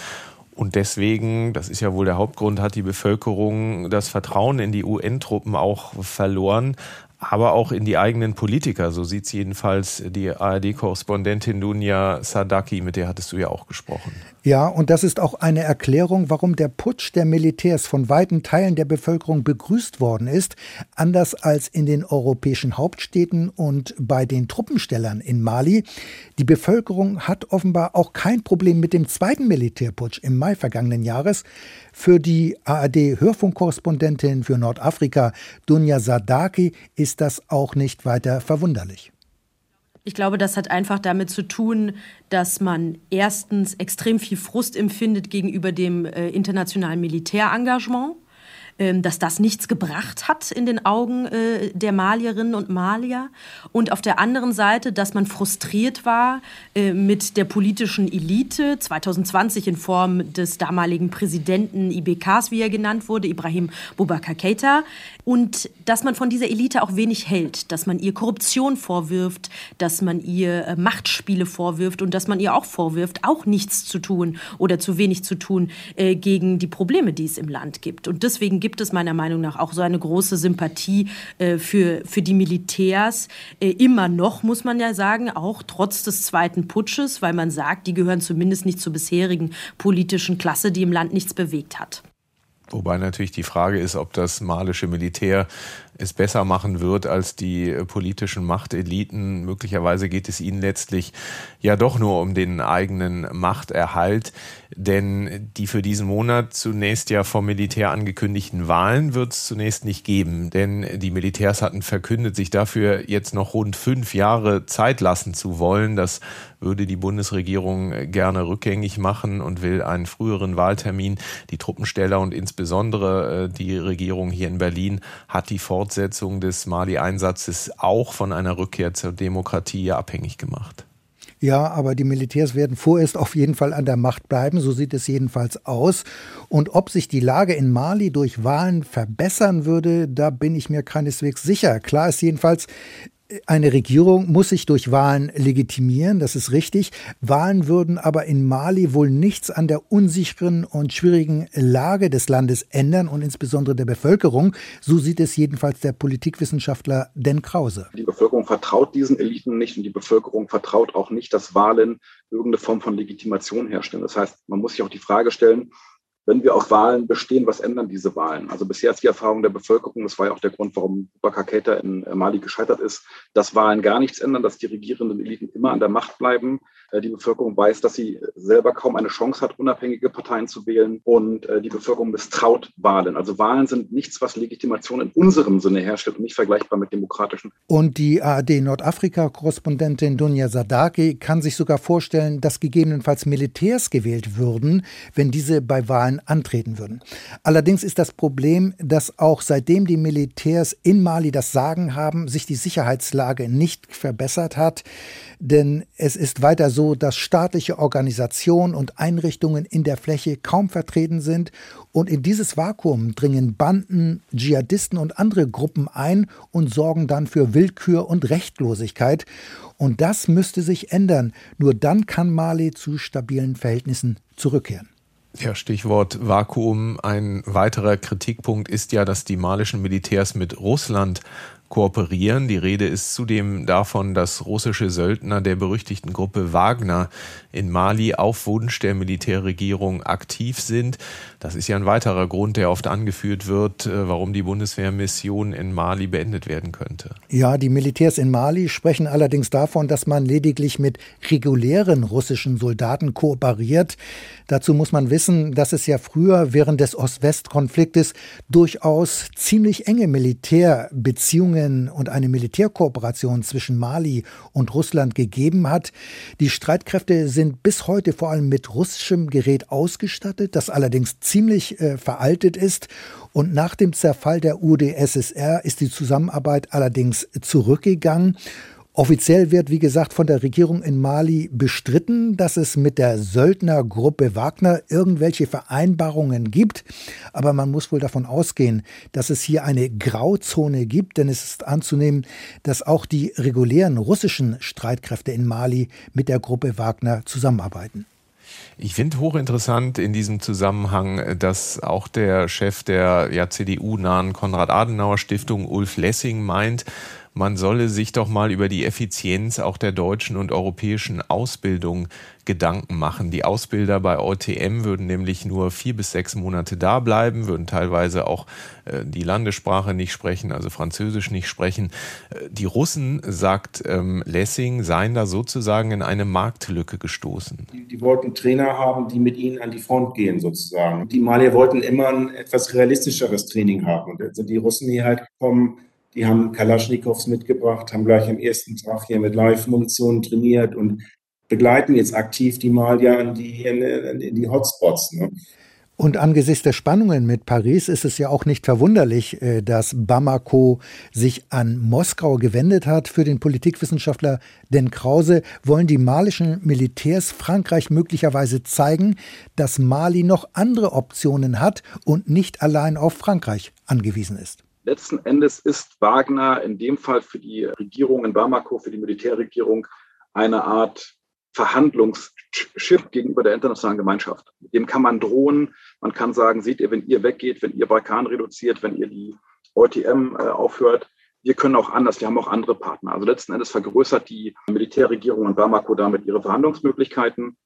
Und deswegen, das ist ja wohl der Hauptgrund, hat die Bevölkerung das Vertrauen in die UN-Truppen auch verloren aber auch in die eigenen Politiker. So sieht es jedenfalls die ARD-Korrespondentin Dunja Sadaki, mit der hattest du ja auch gesprochen. Ja, und das ist auch eine Erklärung, warum der Putsch der Militärs von weiten Teilen der Bevölkerung begrüßt worden ist, anders als in den europäischen Hauptstädten und bei den Truppenstellern in Mali. Die Bevölkerung hat offenbar auch kein Problem mit dem zweiten Militärputsch im Mai vergangenen Jahres. Für die ARD-Hörfunkkorrespondentin für Nordafrika Dunja Sadaki ist das auch nicht weiter verwunderlich. Ich glaube, das hat einfach damit zu tun, dass man erstens extrem viel Frust empfindet gegenüber dem äh, internationalen Militärengagement dass das nichts gebracht hat in den Augen äh, der Malierinnen und Malier. Und auf der anderen Seite, dass man frustriert war äh, mit der politischen Elite, 2020 in Form des damaligen Präsidenten IBKs, wie er genannt wurde, Ibrahim Boubacar Keita. Und dass man von dieser Elite auch wenig hält, dass man ihr Korruption vorwirft, dass man ihr äh, Machtspiele vorwirft und dass man ihr auch vorwirft, auch nichts zu tun oder zu wenig zu tun gegen die Probleme, die es im Land gibt. Und deswegen gibt es meiner Meinung nach auch so eine große Sympathie äh, für, für die Militärs. Äh, immer noch, muss man ja sagen, auch trotz des zweiten Putsches, weil man sagt, die gehören zumindest nicht zur bisherigen politischen Klasse, die im Land nichts bewegt hat. Wobei natürlich die Frage ist, ob das malische Militär es besser machen wird als die äh, politischen Machteliten. Möglicherweise geht es ihnen letztlich ja doch nur um den eigenen Machterhalt, denn die für diesen Monat zunächst ja vom Militär angekündigten Wahlen wird es zunächst nicht geben, denn die Militärs hatten verkündet, sich dafür jetzt noch rund fünf Jahre Zeit lassen zu wollen. Das würde die Bundesregierung gerne rückgängig machen und will einen früheren Wahltermin. Die Truppensteller und insbesondere äh, die Regierung hier in Berlin hat die Fortsetzung des Mali-Einsatzes auch von einer Rückkehr zur Demokratie abhängig gemacht. Ja, aber die Militärs werden vorerst auf jeden Fall an der Macht bleiben, so sieht es jedenfalls aus. Und ob sich die Lage in Mali durch Wahlen verbessern würde, da bin ich mir keineswegs sicher. Klar ist jedenfalls, eine Regierung muss sich durch Wahlen legitimieren, das ist richtig. Wahlen würden aber in Mali wohl nichts an der unsicheren und schwierigen Lage des Landes ändern und insbesondere der Bevölkerung. So sieht es jedenfalls der Politikwissenschaftler Den Krause. Die Bevölkerung vertraut diesen Eliten nicht und die Bevölkerung vertraut auch nicht, dass Wahlen irgendeine Form von Legitimation herstellen. Das heißt, man muss sich auch die Frage stellen, wenn wir auf Wahlen bestehen, was ändern diese Wahlen? Also bisher ist die Erfahrung der Bevölkerung, das war ja auch der Grund, warum Bakar Keita in Mali gescheitert ist, dass Wahlen gar nichts ändern, dass die regierenden Eliten immer an der Macht bleiben. Äh, die Bevölkerung weiß, dass sie selber kaum eine Chance hat, unabhängige Parteien zu wählen und äh, die Bevölkerung misstraut Wahlen. Also Wahlen sind nichts, was Legitimation in unserem Sinne herstellt und nicht vergleichbar mit demokratischen. Und die ARD Nordafrika-Korrespondentin Dunja Sadaki kann sich sogar vorstellen, dass gegebenenfalls Militärs gewählt würden, wenn diese bei Wahlen antreten würden. Allerdings ist das Problem, dass auch seitdem die Militärs in Mali das Sagen haben, sich die Sicherheitslage nicht verbessert hat. Denn es ist weiter so, so dass staatliche Organisationen und Einrichtungen in der Fläche kaum vertreten sind. Und in dieses Vakuum dringen Banden, Dschihadisten und andere Gruppen ein und sorgen dann für Willkür und Rechtlosigkeit. Und das müsste sich ändern. Nur dann kann Mali zu stabilen Verhältnissen zurückkehren. Ja, Stichwort Vakuum. Ein weiterer Kritikpunkt ist ja, dass die malischen Militärs mit Russland kooperieren. Die Rede ist zudem davon, dass russische Söldner der berüchtigten Gruppe Wagner in Mali auf Wunsch der Militärregierung aktiv sind. Das ist ja ein weiterer Grund, der oft angeführt wird, äh, warum die Bundeswehrmission in Mali beendet werden könnte. Ja, die Militärs in Mali sprechen allerdings davon, dass man lediglich mit regulären russischen Soldaten kooperiert. Dazu muss man wissen, dass es ja früher während des Ost-West-Konfliktes durchaus ziemlich enge Militärbeziehungen und eine Militärkooperation zwischen Mali und Russland gegeben hat. Die Streitkräfte sind bis heute vor allem mit russischem Gerät ausgestattet, das allerdings ziemlich äh, veraltet ist. Und nach dem Zerfall der UdSSR ist die Zusammenarbeit allerdings zurückgegangen. Offiziell wird, wie gesagt, von der Regierung in Mali bestritten, dass es mit der Söldnergruppe Wagner irgendwelche Vereinbarungen gibt. Aber man muss wohl davon ausgehen, dass es hier eine Grauzone gibt, denn es ist anzunehmen, dass auch die regulären russischen Streitkräfte in Mali mit der Gruppe Wagner zusammenarbeiten. Ich finde hochinteressant in diesem Zusammenhang, dass auch der Chef der ja, CDU-nahen Konrad-Adenauer-Stiftung, Ulf Lessing, meint, man solle sich doch mal über die Effizienz auch der deutschen und europäischen Ausbildung Gedanken machen. Die Ausbilder bei OTM würden nämlich nur vier bis sechs Monate da bleiben, würden teilweise auch äh, die Landessprache nicht sprechen, also Französisch nicht sprechen. Äh, die Russen, sagt ähm, Lessing, seien da sozusagen in eine Marktlücke gestoßen. Die, die, wollten Trainer haben, die mit ihnen an die Front gehen sozusagen. Die Malier wollten immer ein etwas realistischeres Training haben. Und sind die Russen hier halt gekommen, die haben Kalaschnikows mitgebracht, haben gleich am ersten Tag hier mit Live-Munition trainiert und begleiten jetzt aktiv die Malier in die, in die Hotspots. Ne? Und angesichts der Spannungen mit Paris ist es ja auch nicht verwunderlich, äh, dass Bamako sich an Moskau gewendet hat. Für den Politikwissenschaftler Den Krause wollen die malischen Militärs Frankreich möglicherweise zeigen, dass Mali noch andere Optionen hat und nicht allein auf Frankreich angewiesen ist. Letzten Endes ist Wagner in dem Fall für die Regierung in Bamako, für die Militärregierung, eine Art Verhandlungsschiff gegenüber der internationalen Gemeinschaft. Dem kann man drohen. Man kann sagen, seht ihr, wenn ihr weggeht, wenn ihr Balkan reduziert, wenn ihr die OTM äh, aufhört, wir können auch anders, wir haben auch andere Partner. Also letzten Endes vergrößert die Militärregierung in Bamako damit ihre Verhandlungsmöglichkeiten.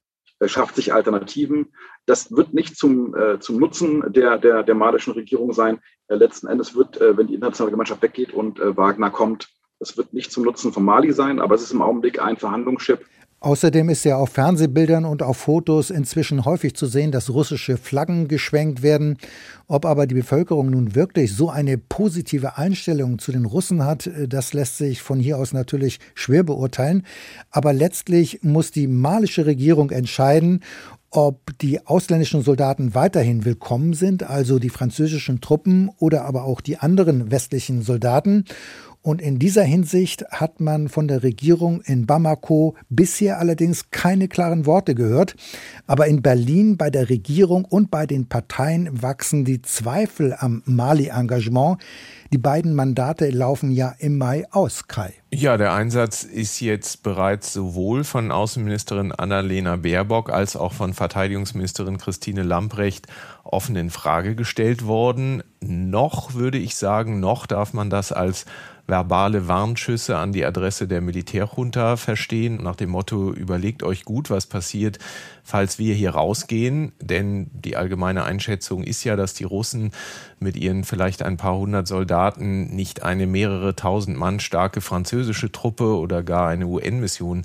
Äh, schafft sich Alternativen. Das wird nicht zum, äh, zum Nutzen der, der, der malischen Regierung sein. Äh, letzten Endes wird, äh, wenn die internationale Gemeinschaft weggeht und äh, Wagner kommt, das wird nicht zum Nutzen von Mali sein, aber es ist im Augenblick ein Verhandlungsschiff, Außerdem ist ja auf Fernsehbildern und auf Fotos inzwischen häufig zu sehen, dass russische Flaggen geschwenkt werden. Ob aber die Bevölkerung nun wirklich so eine positive Einstellung zu den Russen hat, das lässt sich von hier aus natürlich schwer beurteilen. Aber letztlich muss die malische Regierung entscheiden, ob die ausländischen Soldaten weiterhin willkommen sind, also die französischen Truppen oder aber auch die anderen westlichen Soldaten. Und in dieser Hinsicht hat man von der Regierung in Bamako bisher allerdings keine klaren Worte gehört. Aber in Berlin bei der Regierung und bei den Parteien wachsen die Zweifel am Mali-Engagement. Die beiden Mandate laufen ja im Mai aus, Kai. Ja, der Einsatz ist jetzt bereits sowohl von Außenministerin Annalena Baerbock als auch von Verteidigungsministerin Christine Lamprecht offen in Frage gestellt worden. Noch würde ich sagen, noch darf man das als verbale Warnschüsse an die Adresse der Militärjunta verstehen, nach dem Motto, überlegt euch gut, was passiert, falls wir hier rausgehen. Denn die allgemeine Einschätzung ist ja, dass die Russen mit ihren vielleicht ein paar hundert Soldaten nicht eine mehrere tausend Mann starke französische Truppe oder gar eine UN-Mission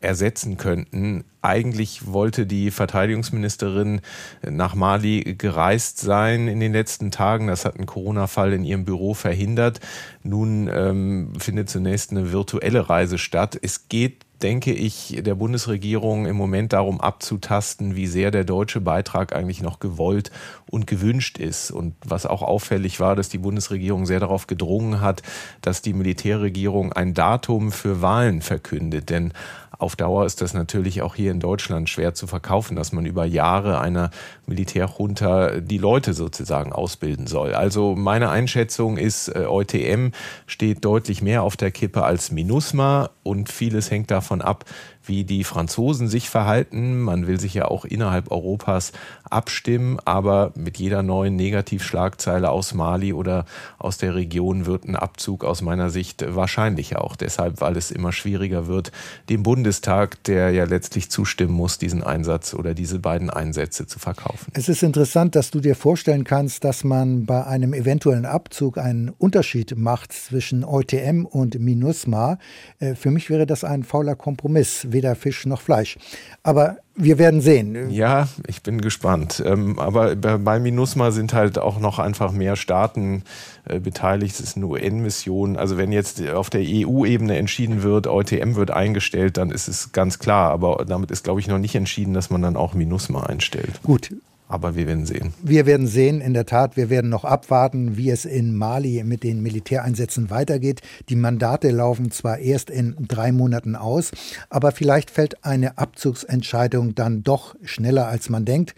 ersetzen könnten. Eigentlich wollte die Verteidigungsministerin nach Mali gereist sein in den letzten Tagen. Das hat ein Corona-Fall in ihrem Büro verhindert. Nun ähm, findet zunächst eine virtuelle Reise statt. Es geht denke ich, der Bundesregierung im Moment darum abzutasten, wie sehr der deutsche Beitrag eigentlich noch gewollt und gewünscht ist. Und was auch auffällig war, dass die Bundesregierung sehr darauf gedrungen hat, dass die Militärregierung ein Datum für Wahlen verkündet. Denn Auf Dauer ist das natürlich auch hier in Deutschland schwer zu verkaufen, dass man über Jahre einer Militärjunta die Leute sozusagen ausbilden soll. Also meine Einschätzung ist, äh, EUTM steht deutlich mehr auf der Kippe als MINUSMA und vieles hängt davon ab, wie die Franzosen sich verhalten. Man will sich ja auch innerhalb Europas abstimmen, aber mit jeder neuen Negativschlagzeile aus Mali oder aus der Region wird ein Abzug aus meiner Sicht wahrscheinlicher. Auch deshalb, weil es immer schwieriger wird, dem Bundestag, der ja letztlich zustimmen muss, diesen Einsatz oder diese beiden Einsätze zu verkaufen. Es ist interessant, dass du dir vorstellen kannst, dass man bei einem eventuellen Abzug einen Unterschied macht zwischen EUTM und MINUSMA. Äh, für mich wäre das ein fauler Kompromiss weder Fisch noch Fleisch. Aber wir werden sehen. Ja, ich bin gespannt. Ähm, aber bei MINUSMA sind halt auch noch einfach mehr Staaten äh, beteiligt. Es ist eine UN-Mission. Also wenn jetzt auf der EU-Ebene entschieden wird, EUTM wird eingestellt, dann ist es ganz klar. Aber damit ist, glaube ich, noch nicht entschieden, dass man dann auch MINUSMA einstellt. Gut, aber wir werden sehen. Wir werden sehen, in der Tat, wir werden noch abwarten, wie es in Mali mit den Militäreinsätzen weitergeht. Die Mandate laufen zwar erst in drei Monaten aus, aber vielleicht fällt eine Abzugsentscheidung dann doch schneller, als man denkt.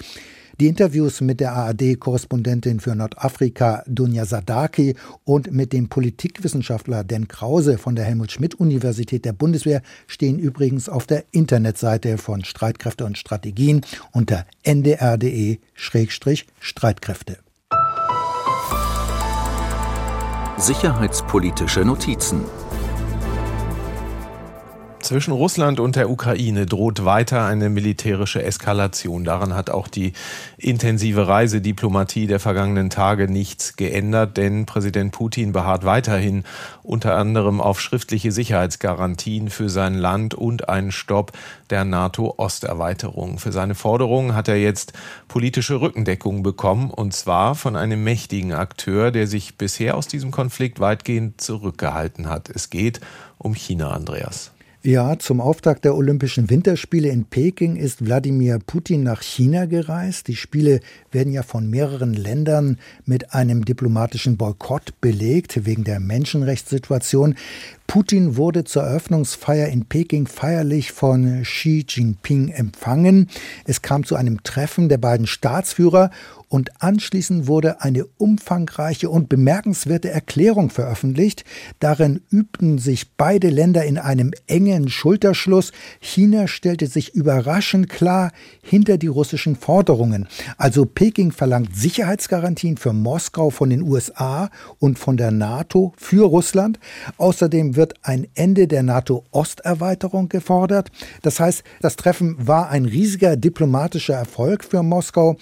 Die Interviews mit der ARD-Korrespondentin für Nordafrika Dunja Sadaki und mit dem Politikwissenschaftler Dan Krause von der Helmut-Schmidt-Universität der Bundeswehr stehen übrigens auf der Internetseite von Streitkräfte und Strategien unter ndr.de-streitkräfte. Sicherheitspolitische Notizen zwischen Russland und der Ukraine droht weiter eine militärische Eskalation. Daran hat auch die intensive Reisediplomatie der vergangenen Tage nichts geändert, denn Präsident Putin beharrt weiterhin unter anderem auf schriftliche Sicherheitsgarantien für sein Land und einen Stopp der NATO-Osterweiterung. Für seine Forderungen hat er jetzt politische Rückendeckung bekommen, und zwar von einem mächtigen Akteur, der sich bisher aus diesem Konflikt weitgehend zurückgehalten hat. Es geht um China, Andreas. Ja, zum Auftakt der Olympischen Winterspiele in Peking ist Wladimir Putin nach China gereist. Die Spiele werden ja von mehreren Ländern mit einem diplomatischen Boykott belegt wegen der Menschenrechtssituation. Putin wurde zur Eröffnungsfeier in Peking feierlich von Xi Jinping empfangen. Es kam zu einem Treffen der beiden Staatsführer und anschließend wurde eine umfangreiche und bemerkenswerte Erklärung veröffentlicht. Darin übten sich beide Länder in einem engen Schulterschluss. China stellte sich überraschend klar hinter die russischen Forderungen. Also Peking verlangt Sicherheitsgarantien für Moskau von den USA und von der NATO für Russland. Außerdem wird ein Ende der NATO-Osterweiterung gefordert. Das heißt, das Treffen war ein riesiger diplomatischer Erfolg für Moskau,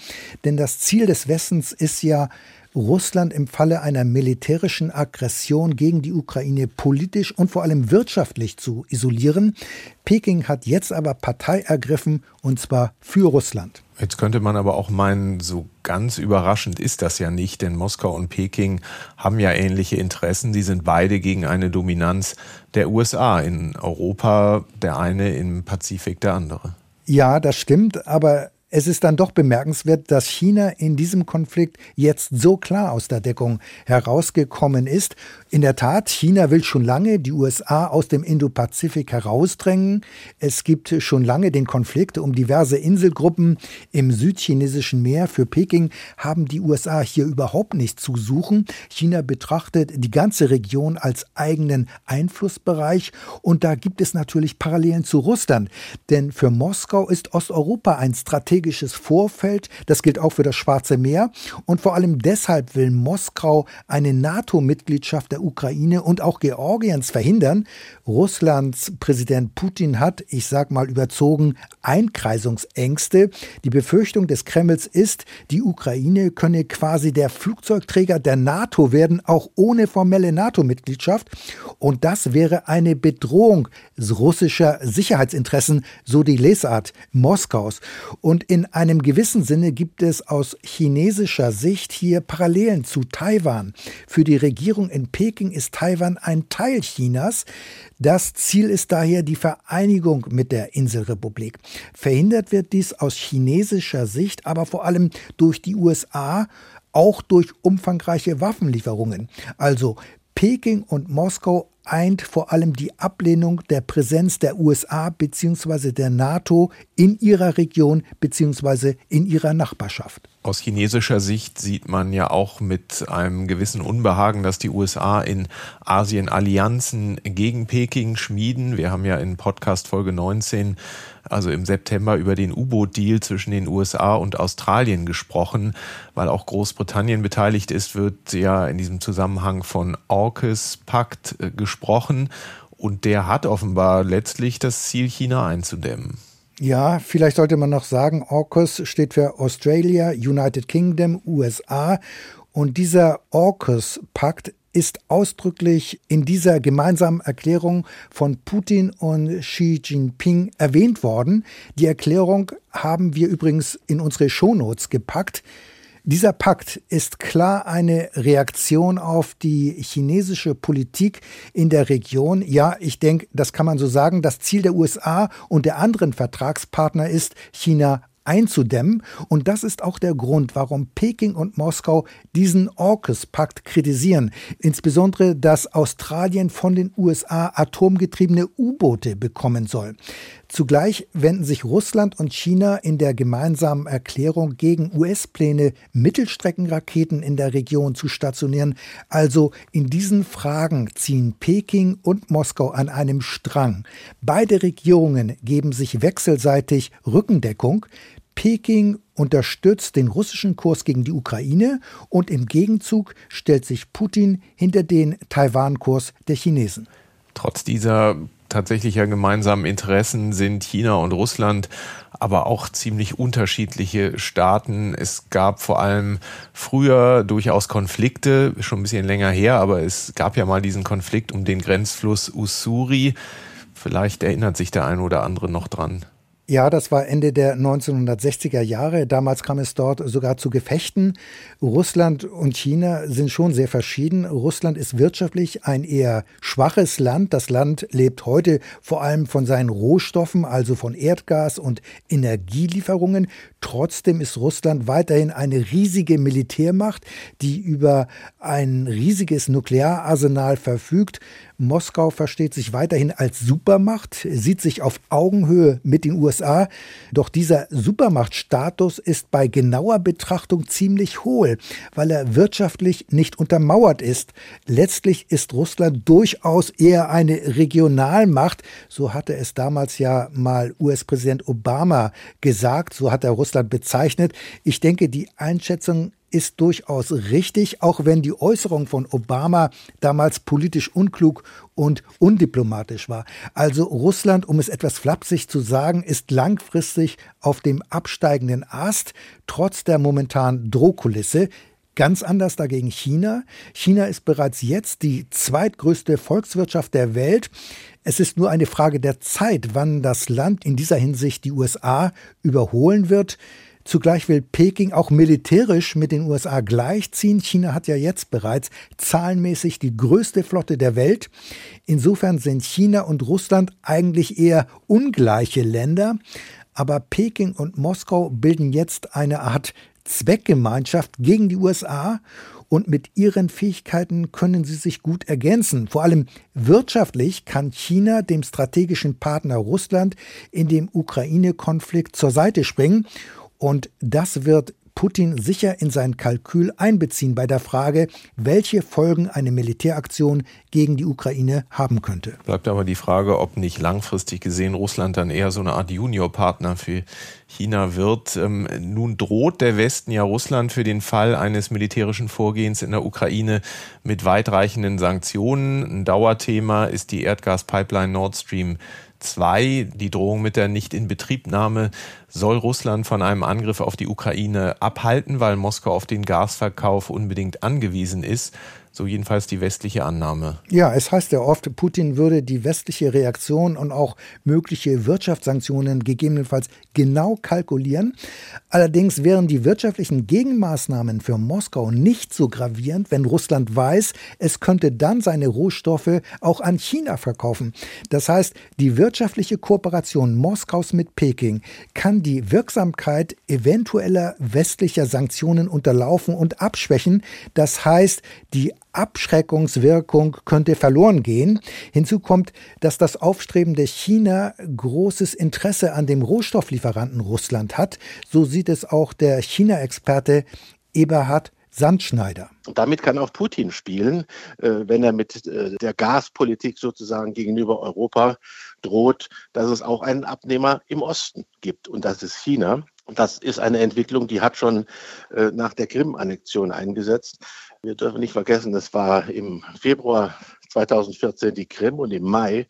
denn das Ziel Ziel des Westens ist ja, Russland im Falle einer militärischen Aggression gegen die Ukraine politisch und vor allem wirtschaftlich zu isolieren. Peking hat jetzt aber Partei ergriffen und zwar für Russland. Jetzt könnte man aber auch meinen, so ganz überraschend ist das ja nicht, denn Moskau und Peking haben ja ähnliche Interessen. Sie sind beide gegen eine Dominanz der USA in Europa, der eine im Pazifik, der andere. Ja, das stimmt, aber es ist dann doch bemerkenswert, dass China in diesem Konflikt jetzt so klar aus der Deckung herausgekommen ist. In der Tat, China will schon lange die USA aus dem Indopazifik herausdrängen. Es gibt schon lange den Konflikt um diverse Inselgruppen im südchinesischen Meer. Für Peking haben die USA hier überhaupt nichts zu suchen. China betrachtet die ganze Region als eigenen Einflussbereich und da gibt es natürlich Parallelen zu Russland. Denn für Moskau ist Osteuropa ein strategisches strategisches Vorfeld. Das gilt auch für das Schwarze Meer. Und vor allem deshalb will Moskau eine NATO-Mitgliedschaft der Ukraine und auch Georgiens verhindern. Russlands Präsident Putin hat, ich sag mal überzogen, Einkreisungsängste. Die Befürchtung des Kremls ist, die Ukraine könne quasi der Flugzeugträger der NATO werden, auch ohne formelle NATO-Mitgliedschaft. Und das wäre eine Bedrohung russischer Sicherheitsinteressen, so die Lesart Moskaus. Und in einem gewissen Sinne gibt es aus chinesischer Sicht hier Parallelen zu Taiwan. Für die Regierung in Peking ist Taiwan ein Teil Chinas. Das Ziel ist daher die Vereinigung mit der Inselrepublik. Verhindert wird dies aus chinesischer Sicht aber vor allem durch die USA, auch durch umfangreiche Waffenlieferungen. Also Peking und Moskau eint vor allem die Ablehnung der Präsenz der USA bzw. der NATO in ihrer Region bzw. in ihrer Nachbarschaft. Aus chinesischer Sicht sieht man ja auch mit einem gewissen Unbehagen, dass die USA in Asien Allianzen gegen Peking schmieden. Wir haben ja in Podcast Folge 19, also im September, über den U-Boot-Deal zwischen den USA und Australien gesprochen. Weil auch Großbritannien beteiligt ist, wird ja in diesem Zusammenhang von AUKUS-Pakt äh, gesprochen. Und der hat offenbar letztlich das Ziel, China einzudämmen. Ja, vielleicht sollte man noch sagen, AUKUS steht für Australia, United Kingdom, USA. Und dieser AUKUS-Pakt ist ausdrücklich in dieser gemeinsamen Erklärung von Putin und Xi Jinping erwähnt worden. Die Erklärung haben wir übrigens in unsere Shownotes gepackt. Dieser Pakt ist klar eine Reaktion auf die chinesische Politik in der Region. Ja, ich denke, das kann man so sagen. Das Ziel der USA und der anderen Vertragspartner ist, China einzudämmen. Und das ist auch der Grund, warum Peking und Moskau diesen AUKUS-Pakt kritisieren. Insbesondere, dass Australien von den USA atomgetriebene U-Boote bekommen soll. Zugleich wenden sich Russland und China in der gemeinsamen Erklärung gegen US-Pläne, Mittelstreckenraketen in der Region zu stationieren. Also in diesen Fragen ziehen Peking und Moskau an einem Strang. Beide Regierungen geben sich wechselseitig Rückendeckung. Peking unterstützt den russischen Kurs gegen die Ukraine und im Gegenzug stellt sich Putin hinter den Taiwan-Kurs der Chinesen. Trotz dieser tatsächlicher gemeinsamen Interessen sind China und Russland aber auch ziemlich unterschiedliche Staaten. Es gab vor allem früher durchaus Konflikte, schon ein bisschen länger her, aber es gab ja mal diesen Konflikt um den Grenzfluss Ussuri. Vielleicht erinnert sich der eine oder andere noch dran. Ja, das war Ende der 1960er Jahre. Damals kam es dort sogar zu Gefechten. Russland und China sind schon sehr verschieden. Russland ist wirtschaftlich ein eher schwaches Land. Das Land lebt heute vor allem von seinen Rohstoffen, also von Erdgas und Energielieferungen. Trotzdem ist Russland weiterhin eine riesige Militärmacht, die über ein riesiges Nukleararsenal verfügt. Moskau versteht sich weiterhin als Supermacht, sieht sich auf Augenhöhe mit den USA. Doch dieser Supermachtstatus ist bei genauer Betrachtung ziemlich hohl, weil er wirtschaftlich nicht untermauert ist. Letztlich ist Russland durchaus eher eine Regionalmacht. So hatte es damals ja mal US-Präsident Obama gesagt. So hat er Russland bezeichnet. Ich denke, die Einschätzung ist durchaus richtig, auch wenn die Äußerung von Obama damals politisch unklug und undiplomatisch war. Also Russland, um es etwas flapsig zu sagen, ist langfristig auf dem absteigenden Ast, trotz der momentanen Drohkulisse. Ganz anders dagegen China. China ist bereits jetzt die zweitgrößte Volkswirtschaft der Welt. Es ist nur eine Frage der Zeit, wann das Land in dieser Hinsicht die USA überholen wird. Zugleich will Peking auch militärisch mit den USA gleichziehen. China hat ja jetzt bereits zahlenmäßig die größte Flotte der Welt. Insofern sind China und Russland eigentlich eher ungleiche Länder. Aber Peking und Moskau bilden jetzt eine Art Zweckgemeinschaft gegen die USA und mit ihren Fähigkeiten können sie sich gut ergänzen. Vor allem wirtschaftlich kann China dem strategischen Partner Russland in dem Ukraine-Konflikt zur Seite springen und das wird Putin sicher in sein Kalkül einbeziehen bei der Frage, welche Folgen eine Militäraktion gegen die Ukraine haben könnte. Bleibt aber die Frage, ob nicht langfristig gesehen Russland dann eher so eine Art Juniorpartner für China wird. Ähm, nun droht der Westen ja Russland für den Fall eines militärischen Vorgehens in der Ukraine mit weitreichenden Sanktionen. Ein Dauerthema ist die Erdgaspipeline Nord Stream 2, die Drohung mit der Nichtinbetriebnahme soll Russland von einem Angriff auf die Ukraine abhalten, weil Moskau auf den Gasverkauf unbedingt angewiesen ist. So jedenfalls die westliche Annahme. Ja, es heißt ja oft, Putin würde die westliche Reaktion und auch mögliche Wirtschaftssanktionen gegebenenfalls genau kalkulieren. Allerdings wären die wirtschaftlichen Gegenmaßnahmen für Moskau nicht so gravierend, wenn Russland weiß, es könnte dann seine Rohstoffe auch an China verkaufen. Das heißt, die wirtschaftliche Kooperation Moskaus mit Peking kann die Wirksamkeit eventueller westlicher Sanktionen unterlaufen und abschwächen. Das heißt, die Abschreckungswirkung könnte verloren gehen. Hinzu kommt, dass das aufstrebende China großes Interesse an dem Rohstofflieferanten Russland hat. So sieht es auch der China-Experte Eberhard Sandschneider. Damit kann auch Putin spielen, äh, wenn er mit äh, der Gaspolitik sozusagen gegenüber Europa droht, dass es auch einen Abnehmer im Osten gibt. Und das ist China. Das ist eine Entwicklung, die hat schon äh, nach der Krim-Annexion eingesetzt. Wir dürfen nicht vergessen, es war im Februar 2014 die Krim und im Mai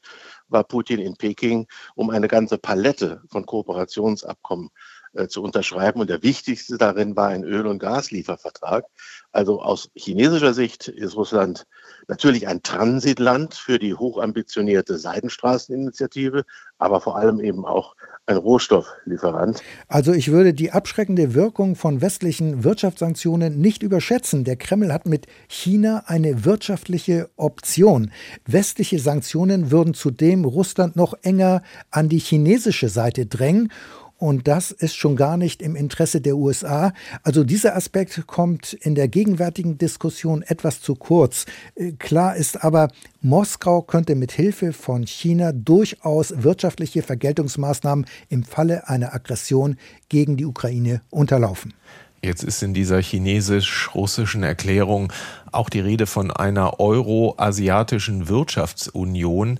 war Putin in Peking, um eine ganze Palette von Kooperationsabkommen äh, zu unterschreiben. Und der wichtigste darin war ein Öl- und Gasliefervertrag. Also aus chinesischer Sicht ist Russland natürlich ein Transitland für die hochambitionierte Seidenstraßeninitiative, aber vor allem eben auch ein Rohstofflieferant. Also ich würde die abschreckende Wirkung von westlichen Wirtschaftssanktionen nicht überschätzen. Der Kreml hat mit China eine wirtschaftliche Option. Westliche Sanktionen würden zudem Russland noch enger an die chinesische Seite drängen und das ist schon gar nicht im Interesse der USA. Also dieser Aspekt kommt in der gegenwärtigen Diskussion etwas zu kurz. Äh, klar ist aber, Moskau könnte mit Hilfe von China durchaus wirtschaftliche Vergeltungsmaßnahmen im Falle einer Aggression gegen die Ukraine unterlaufen. Jetzt ist in dieser chinesisch-russischen Erklärung auch die Rede von einer euro-asiatischen Wirtschaftsunion.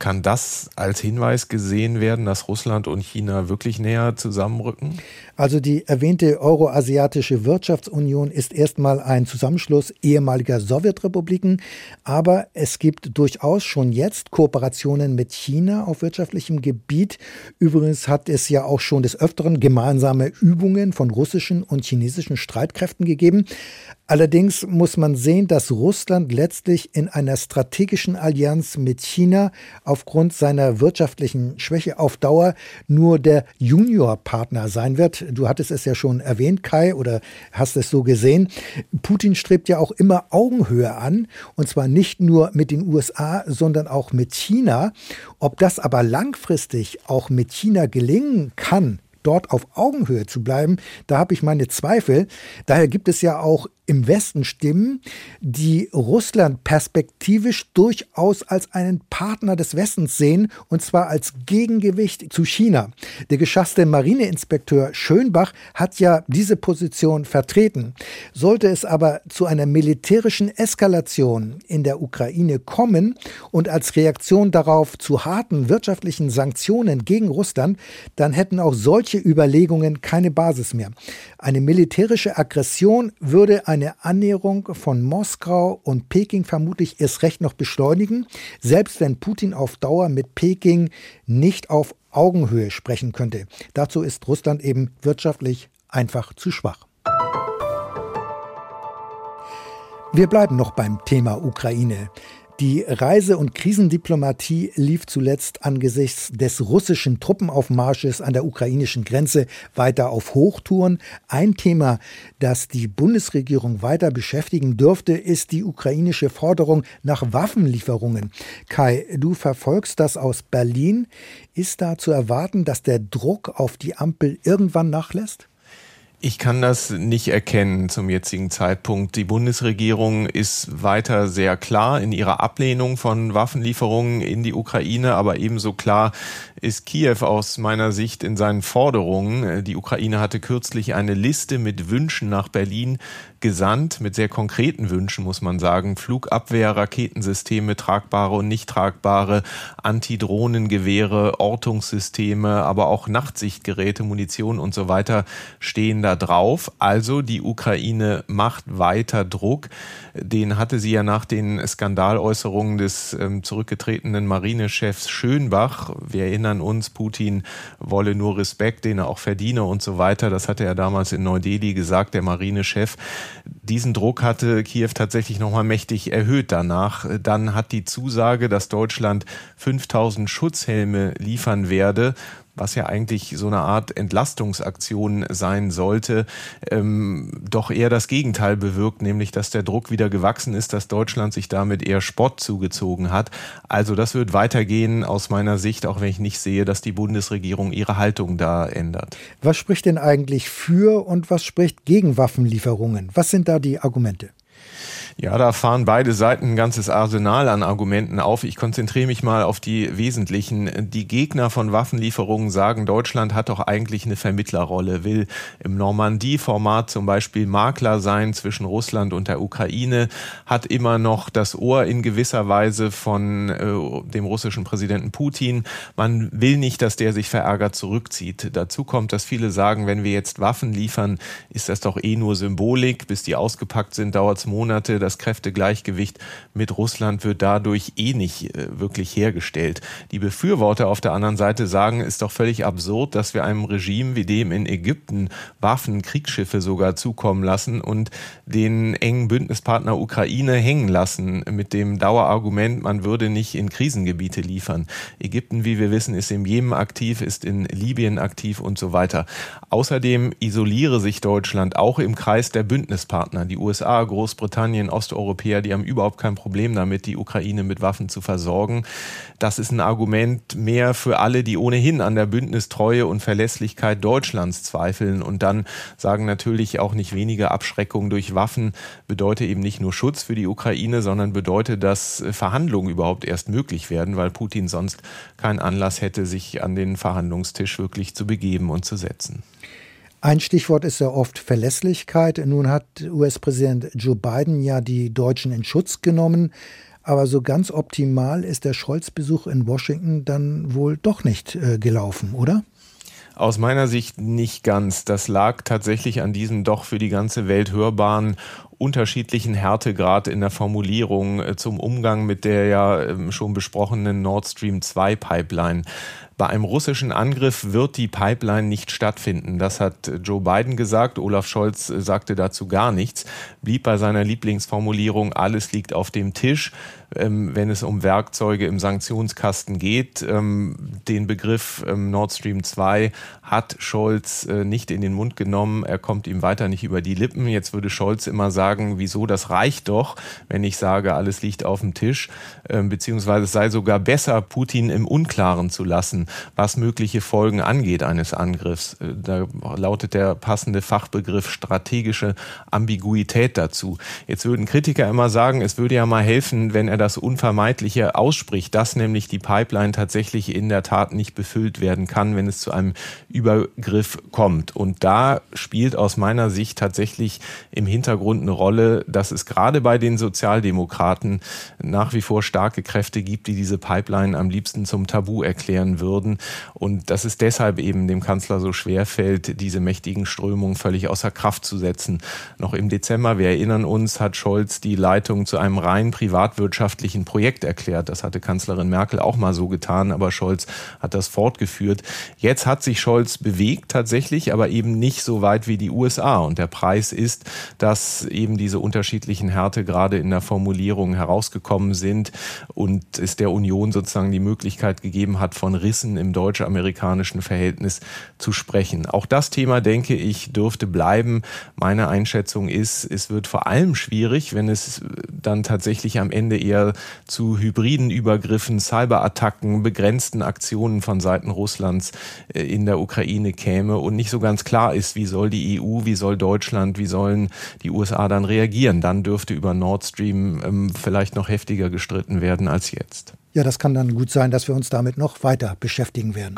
Kann das als Hinweis gesehen werden, dass Russland und China wirklich näher zusammenrücken? Also die erwähnte Euroasiatische Wirtschaftsunion ist erstmal ein Zusammenschluss ehemaliger Sowjetrepubliken, aber es gibt durchaus schon jetzt Kooperationen mit China auf wirtschaftlichem Gebiet. Übrigens hat es ja auch schon des Öfteren gemeinsame Übungen von russischen und chinesischen Streitkräften gegeben. Allerdings muss man sehen, dass Russland letztlich in einer strategischen Allianz mit China aufgrund seiner wirtschaftlichen Schwäche auf Dauer nur der Juniorpartner sein wird. Du hattest es ja schon erwähnt, Kai, oder hast es so gesehen. Putin strebt ja auch immer Augenhöhe an, und zwar nicht nur mit den USA, sondern auch mit China. Ob das aber langfristig auch mit China gelingen kann, dort auf Augenhöhe zu bleiben, da habe ich meine Zweifel. Daher gibt es ja auch im Westen Stimmen, die Russland perspektivisch durchaus als einen Partner des Westens sehen, und zwar als Gegengewicht zu China. Der geschasste Marineinspekteur Schönbach hat ja diese Position vertreten. Sollte es aber zu einer militärischen Eskalation in der Ukraine kommen und als Reaktion darauf zu harten wirtschaftlichen Sanktionen gegen Russland, dann hätten auch solche Überlegungen keine Basis mehr. Eine militärische Aggression würde eine Annäherung von Moskau und Peking vermutlich erst recht noch beschleunigen, selbst wenn Putin auf Dauer mit Peking nicht auf Augenhöhe sprechen könnte. Dazu ist Russland eben wirtschaftlich einfach zu schwach. Wir bleiben noch beim Thema Ukraine. Die Reise- und Krisendiplomatie lief zuletzt angesichts des russischen Truppenaufmarsches an der ukrainischen Grenze weiter auf Hochtouren. Ein Thema, das die Bundesregierung weiter beschäftigen dürfte, ist die ukrainische Forderung nach Waffenlieferungen. Kai, du verfolgst das aus Berlin. Ist da zu erwarten, dass der Druck auf die Ampel irgendwann nachlässt? Ich kann das nicht erkennen zum jetzigen Zeitpunkt. Die Bundesregierung ist weiter sehr klar in ihrer Ablehnung von Waffenlieferungen in die Ukraine, aber ebenso klar ist Kiew aus meiner Sicht in seinen Forderungen. Die Ukraine hatte kürzlich eine Liste mit Wünschen nach Berlin gesandt, mit sehr konkreten Wünschen, muss man sagen. Flugabwehr, Raketensysteme, tragbare und nicht tragbare, Antidrohnengewehre, Ortungssysteme, aber auch Nachtsichtgeräte, Munition und so weiter stehen da drauf. Also die Ukraine macht weiter Druck. Den hatte sie ja nach den Skandaläußerungen des ähm, zurückgetretenen Marinechefs Schönbach. Wir erinnern uns, Putin wolle nur Respekt, den er auch verdiene und so weiter. Das hatte er damals in Neu-Delhi gesagt, der Marinechef. Diesen Druck hatte Kiew tatsächlich nochmal mächtig erhöht danach. Dann hat die Zusage, dass Deutschland 5000 Schutzhelme liefern werde, was ja eigentlich so eine Art Entlastungsaktion sein sollte, ähm, doch eher das Gegenteil bewirkt, nämlich dass der Druck wieder gewachsen ist, dass Deutschland sich damit eher Spott zugezogen hat. Also das wird weitergehen aus meiner Sicht, auch wenn ich nicht sehe, dass die Bundesregierung ihre Haltung da ändert. Was spricht denn eigentlich für und was spricht gegen Waffenlieferungen? Was sind da die Argumente? Ja, da fahren beide Seiten ein ganzes Arsenal an Argumenten auf. Ich konzentriere mich mal auf die wesentlichen. Die Gegner von Waffenlieferungen sagen, Deutschland hat doch eigentlich eine Vermittlerrolle, will im Normandie-Format zum Beispiel Makler sein zwischen Russland und der Ukraine, hat immer noch das Ohr in gewisser Weise von äh, dem russischen Präsidenten Putin. Man will nicht, dass der sich verärgert zurückzieht. Dazu kommt, dass viele sagen, wenn wir jetzt Waffen liefern, ist das doch eh nur Symbolik. Bis die ausgepackt sind, dauert es Monate das Kräftegleichgewicht mit Russland wird dadurch eh nicht äh, wirklich hergestellt. Die Befürworter auf der anderen Seite sagen, ist doch völlig absurd, dass wir einem Regime wie dem in Ägypten Waffen, Kriegsschiffe sogar zukommen lassen und den engen Bündnispartner Ukraine hängen lassen mit dem Dauerargument, man würde nicht in Krisengebiete liefern. Ägypten, wie wir wissen, ist im Jemen aktiv, ist in Libyen aktiv und so weiter. Außerdem isoliere sich Deutschland auch im Kreis der Bündnispartner, die USA, Großbritannien, Osteuropäer, die haben überhaupt kein Problem damit, die Ukraine mit Waffen zu versorgen. Das ist ein Argument mehr für alle, die ohnehin an der Bündnistreue und Verlässlichkeit Deutschlands zweifeln und dann sagen natürlich auch nicht weniger Abschreckung durch Waffen bedeutet eben nicht nur Schutz für die Ukraine, sondern bedeutet, dass Verhandlungen überhaupt erst möglich werden, weil Putin sonst keinen Anlass hätte, sich an den Verhandlungstisch wirklich zu begeben und zu setzen. Ein Stichwort ist ja oft Verlässlichkeit. Nun hat US-Präsident Joe Biden ja die Deutschen in Schutz genommen. Aber so ganz optimal ist der Scholz-Besuch in Washington dann wohl doch nicht äh, gelaufen, oder? Aus meiner Sicht nicht ganz. Das lag tatsächlich an diesem doch für die ganze Welt hörbaren unterschiedlichen Härtegrad in der Formulierung äh, zum Umgang mit der ja ähm, schon besprochenen Nord Stream 2 Pipeline. Bei einem russischen Angriff wird die Pipeline nicht stattfinden. Das hat Joe Biden gesagt. Olaf Scholz sagte dazu gar nichts, blieb bei seiner Lieblingsformulierung, alles liegt auf dem Tisch. Ähm, wenn es um Werkzeuge im Sanktionskasten geht. Ähm, den Begriff ähm, Nord Stream 2 hat Scholz äh, nicht in den Mund genommen. Er kommt ihm weiter nicht über die Lippen. Jetzt würde Scholz immer sagen, wieso, das reicht doch, wenn ich sage, alles liegt auf dem Tisch. Beziehungsweise es sei sogar besser, Putin im Unklaren zu lassen was mögliche Folgen angeht eines Angriffs. Äh, da lautet der passende Fachbegriff strategische Ambiguität dazu. Jetzt würden Kritiker immer sagen, es würde ja mal helfen, wenn er das Unvermeidliche ausspricht, dass nämlich die Pipeline tatsächlich in der Tat nicht befüllt werden kann, wenn es zu einem Übergriff kommt. Und da spielt aus meiner Sicht tatsächlich im Hintergrund eine Rolle, dass es gerade bei den Sozialdemokraten nach wie vor starke Kräfte gibt, die diese Pipeline am liebsten zum Tabu erklären würden. Und dass es deshalb eben dem Kanzler so schwer fällt, diese mächtigen Strömungen völlig außer Kraft zu setzen. Noch im Dezember, wir erinnern uns, hat Scholz die Leitung zu einem rein privatwirtschaftlichen Projekt erklärt. Das hatte Kanzlerin Merkel auch mal so getan, aber Scholz hat das fortgeführt. Jetzt hat sich Scholz bewegt tatsächlich, aber eben nicht so weit wie die USA. Und der Preis ist, dass eben diese unterschiedlichen Härte gerade in der Formulierung herausgekommen sind und es der Union sozusagen die Möglichkeit gegeben hat, von Rissen im deutsch-amerikanischen Verhältnis zu sprechen. Auch das Thema, denke ich, dürfte bleiben. Meine Einschätzung ist, es wird vor allem schwierig, wenn es dann tatsächlich am Ende eher zu hybriden Übergriffen, Cyberattacken, begrenzten Aktionen von Seiten Russlands äh, in der Ukraine käme und nicht so ganz klar ist, wie soll die EU, wie soll Deutschland, wie sollen die USA dann reagieren. Dann dürfte über Nord Stream ähm, vielleicht noch heftiger gestritten werden als jetzt. Ja, das kann dann gut sein, dass wir uns damit noch weiter beschäftigen werden.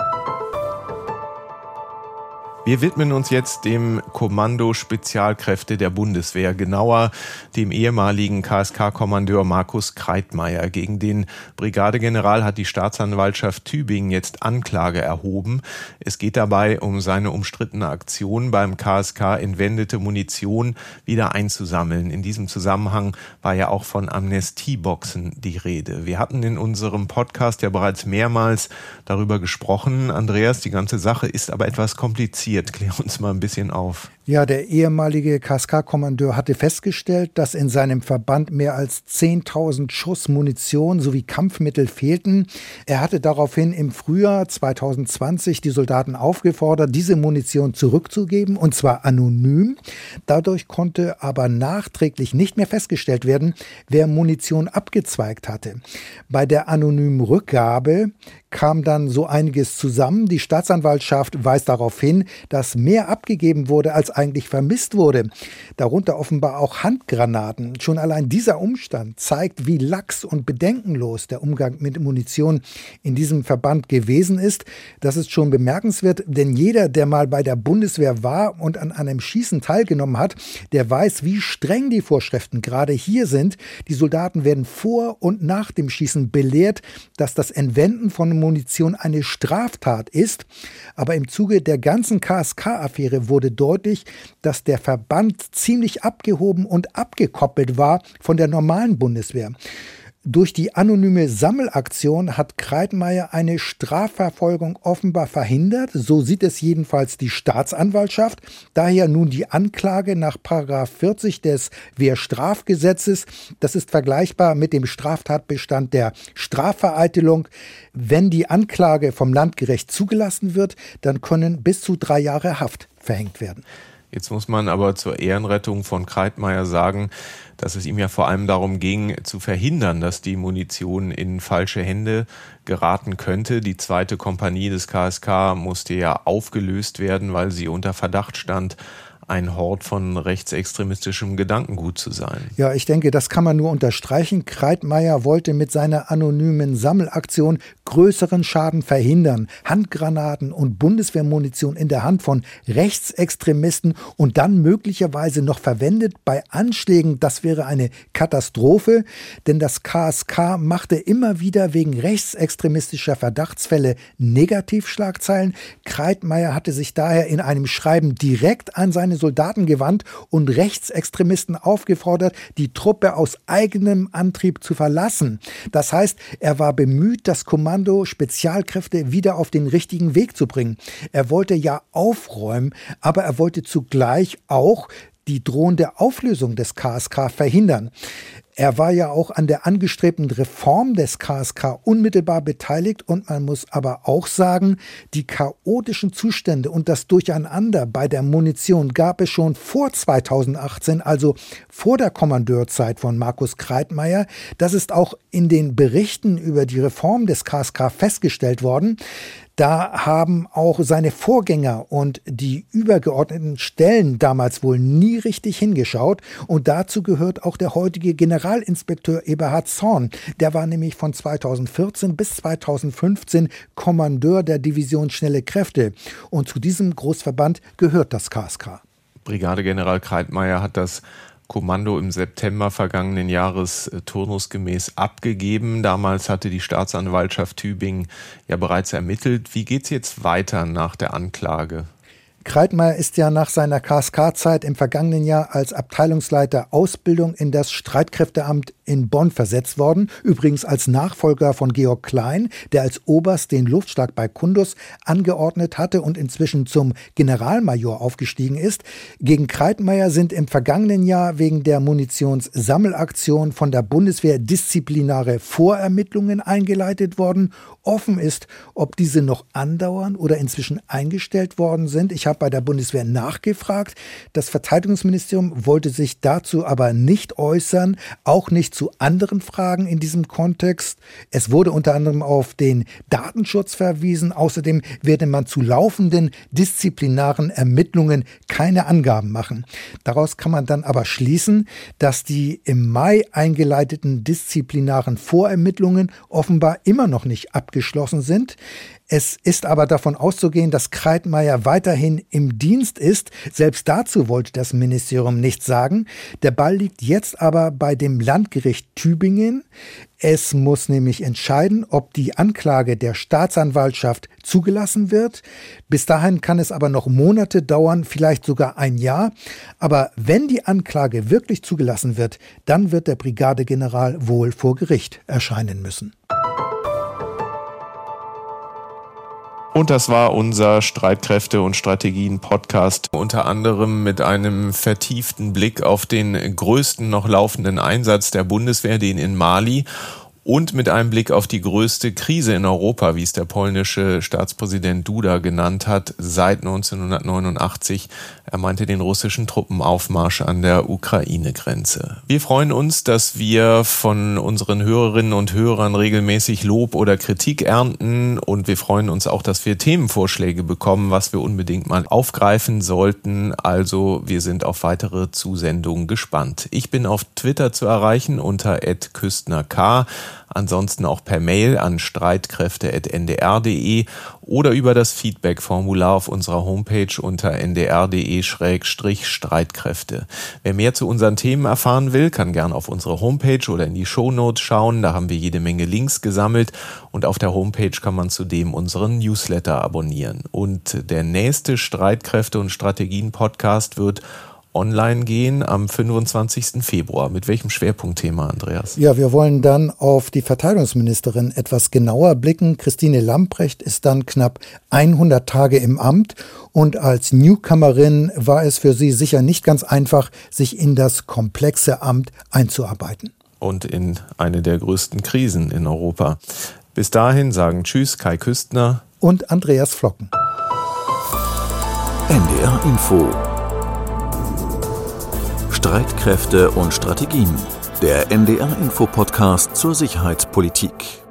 Wir widmen uns jetzt dem Kommando Spezialkräfte der Bundeswehr, genauer dem ehemaligen KSK-Kommandeur Markus Kreitmeier. Gegen den Brigadegeneral hat die Staatsanwaltschaft Tübingen jetzt Anklage erhoben. Es geht dabei um seine umstrittene Aktion beim KSK entwendete Munition wieder einzusammeln. In diesem Zusammenhang war ja auch von Amnestieboxen die Rede. Wir hatten in unserem Podcast ja bereits mehrmals darüber gesprochen. Andreas, die ganze Sache ist aber etwas kompliziert passiert? Klär uns mal ein bisschen auf. Ja, der ehemalige KSK-Kommandeur hatte festgestellt, dass in seinem Verband mehr als 10.000 Schuss Munition sowie Kampfmittel fehlten. Er hatte daraufhin im Frühjahr 2020 die Soldaten aufgefordert, diese Munition zurückzugeben, und zwar anonym. Dadurch konnte aber nachträglich nicht mehr festgestellt werden, wer Munition abgezweigt hatte. Bei der anonymen Rückgabe kam dann so einiges zusammen. Die Staatsanwaltschaft weist darauf hin, dass mehr abgegeben wurde, als eigentlich vermisst wurde. Darunter offenbar auch Handgranaten. Schon allein dieser Umstand zeigt, wie lax und bedenkenlos der Umgang mit Munition in diesem Verband gewesen ist. Das ist schon bemerkenswert, denn jeder, der mal bei der Bundeswehr war und an einem Schießen teilgenommen hat, der weiß, wie streng die Vorschriften gerade hier sind. Die Soldaten werden vor und nach dem Schießen belehrt, dass das Entwenden von Munition eine Straftat ist. Aber im Zuge der ganzen KSK-Affäre wurde deutlich, dass der Verband ziemlich abgehoben und abgekoppelt war von der normalen Bundeswehr. Durch die anonyme Sammelaktion hat Kreitmeier eine Strafverfolgung offenbar verhindert. So sieht es jedenfalls die Staatsanwaltschaft. Daher nun die Anklage nach 40 des Wehrstrafgesetzes. Das ist vergleichbar mit dem Straftatbestand der Strafvereitelung. Wenn die Anklage vom Landgericht zugelassen wird, dann können bis zu drei Jahre Haft verhängt werden. Jetzt muss man aber zur Ehrenrettung von Kreitmeier sagen, dass es ihm ja vor allem darum ging, zu verhindern, dass die Munition in falsche Hände geraten könnte. Die zweite Kompanie des KSK musste ja aufgelöst werden, weil sie unter Verdacht stand, ein Hort von rechtsextremistischem Gedankengut zu sein. Ja, ich denke, das kann man nur unterstreichen. Kreitmeier wollte mit seiner anonymen Sammelaktion größeren Schaden verhindern. Handgranaten und Bundeswehrmunition in der Hand von Rechtsextremisten und dann möglicherweise noch verwendet bei Anschlägen. Das wäre eine Katastrophe, denn das KSK machte immer wieder wegen rechtsextremistischer Verdachtsfälle Negativschlagzeilen. Kreitmeier hatte sich daher in einem Schreiben direkt an seine Soldaten gewandt und Rechtsextremisten aufgefordert, die Truppe aus eigenem Antrieb zu verlassen. Das heißt, er war bemüht, das Kommando Spezialkräfte wieder auf den richtigen Weg zu bringen. Er wollte ja aufräumen, aber er wollte zugleich auch die drohende Auflösung des KSK verhindern. Er war ja auch an der angestrebten Reform des KSK unmittelbar beteiligt und man muss aber auch sagen, die chaotischen Zustände und das Durcheinander bei der Munition gab es schon vor 2018, also vor der Kommandeurzeit von Markus Kreitmeier. Das ist auch in den Berichten über die Reform des KSK festgestellt worden. Da haben auch seine Vorgänger und die übergeordneten Stellen damals wohl nie richtig hingeschaut. Und dazu gehört auch der heutige Generalinspekteur Eberhard Zorn. Der war nämlich von 2014 bis 2015 Kommandeur der Division Schnelle Kräfte. Und zu diesem Großverband gehört das KSK. Brigadegeneral Kreitmeier hat das Kommando im September vergangenen Jahres äh, turnusgemäß abgegeben. Damals hatte die Staatsanwaltschaft Tübingen ja bereits ermittelt. Wie geht es jetzt weiter nach der Anklage? Kreitmeier ist ja nach seiner KSK-Zeit im vergangenen Jahr als Abteilungsleiter Ausbildung in das Streitkräfteamt in Bonn versetzt worden, übrigens als Nachfolger von Georg Klein, der als Oberst den Luftschlag bei Kundus angeordnet hatte und inzwischen zum Generalmajor aufgestiegen ist. Gegen Kreitmeier sind im vergangenen Jahr wegen der Munitionssammelaktion von der Bundeswehr disziplinare Vorermittlungen eingeleitet worden. Offen ist, ob diese noch andauern oder inzwischen eingestellt worden sind. Ich habe bei der Bundeswehr nachgefragt. Das Verteidigungsministerium wollte sich dazu aber nicht äußern, auch nicht zu anderen Fragen in diesem Kontext. Es wurde unter anderem auf den Datenschutz verwiesen. Außerdem werde man zu laufenden disziplinaren Ermittlungen keine Angaben machen. Daraus kann man dann aber schließen, dass die im Mai eingeleiteten disziplinaren Vorermittlungen offenbar immer noch nicht abgeschlossen sind. Es ist aber davon auszugehen, dass Kreitmeier weiterhin im Dienst ist. Selbst dazu wollte das Ministerium nichts sagen. Der Ball liegt jetzt aber bei dem Landgericht Tübingen. Es muss nämlich entscheiden, ob die Anklage der Staatsanwaltschaft zugelassen wird. Bis dahin kann es aber noch Monate dauern, vielleicht sogar ein Jahr. Aber wenn die Anklage wirklich zugelassen wird, dann wird der Brigadegeneral wohl vor Gericht erscheinen müssen. Und das war unser Streitkräfte und Strategien Podcast, unter anderem mit einem vertieften Blick auf den größten noch laufenden Einsatz der Bundeswehr, den in Mali und mit einem Blick auf die größte Krise in Europa, wie es der polnische Staatspräsident Duda genannt hat, seit 1989. Er meinte den russischen Truppenaufmarsch an der Ukraine-Grenze. Wir freuen uns, dass wir von unseren Hörerinnen und Hörern regelmäßig Lob oder Kritik ernten und wir freuen uns auch, dass wir Themenvorschläge bekommen, was wir unbedingt mal aufgreifen sollten. Also wir sind auf weitere Zusendungen gespannt. Ich bin auf Twitter zu erreichen unter @küstnerk ansonsten auch per Mail an streitkräfte.ndr.de oder über das Feedback-Formular auf unserer Homepage unter ndr.de-streitkräfte. Wer mehr zu unseren Themen erfahren will, kann gern auf unsere Homepage oder in die Shownotes schauen. Da haben wir jede Menge Links gesammelt und auf der Homepage kann man zudem unseren Newsletter abonnieren. Und der nächste Streitkräfte- und Strategien-Podcast wird online gehen am 25. Februar. Mit welchem Schwerpunktthema, Andreas? Ja, wir wollen dann auf die Verteidigungsministerin etwas genauer blicken. Christine Lamprecht ist dann knapp 100 Tage im Amt und als Newcomerin war es für sie sicher nicht ganz einfach, sich in das komplexe Amt einzuarbeiten. Und in eine der größten Krisen in Europa. Bis dahin sagen Tschüss, Kai Küstner und Andreas Flocken. NDR Info Streitkräfte und Strategien. Der NDR Info Podcast zur Sicherheitspolitik.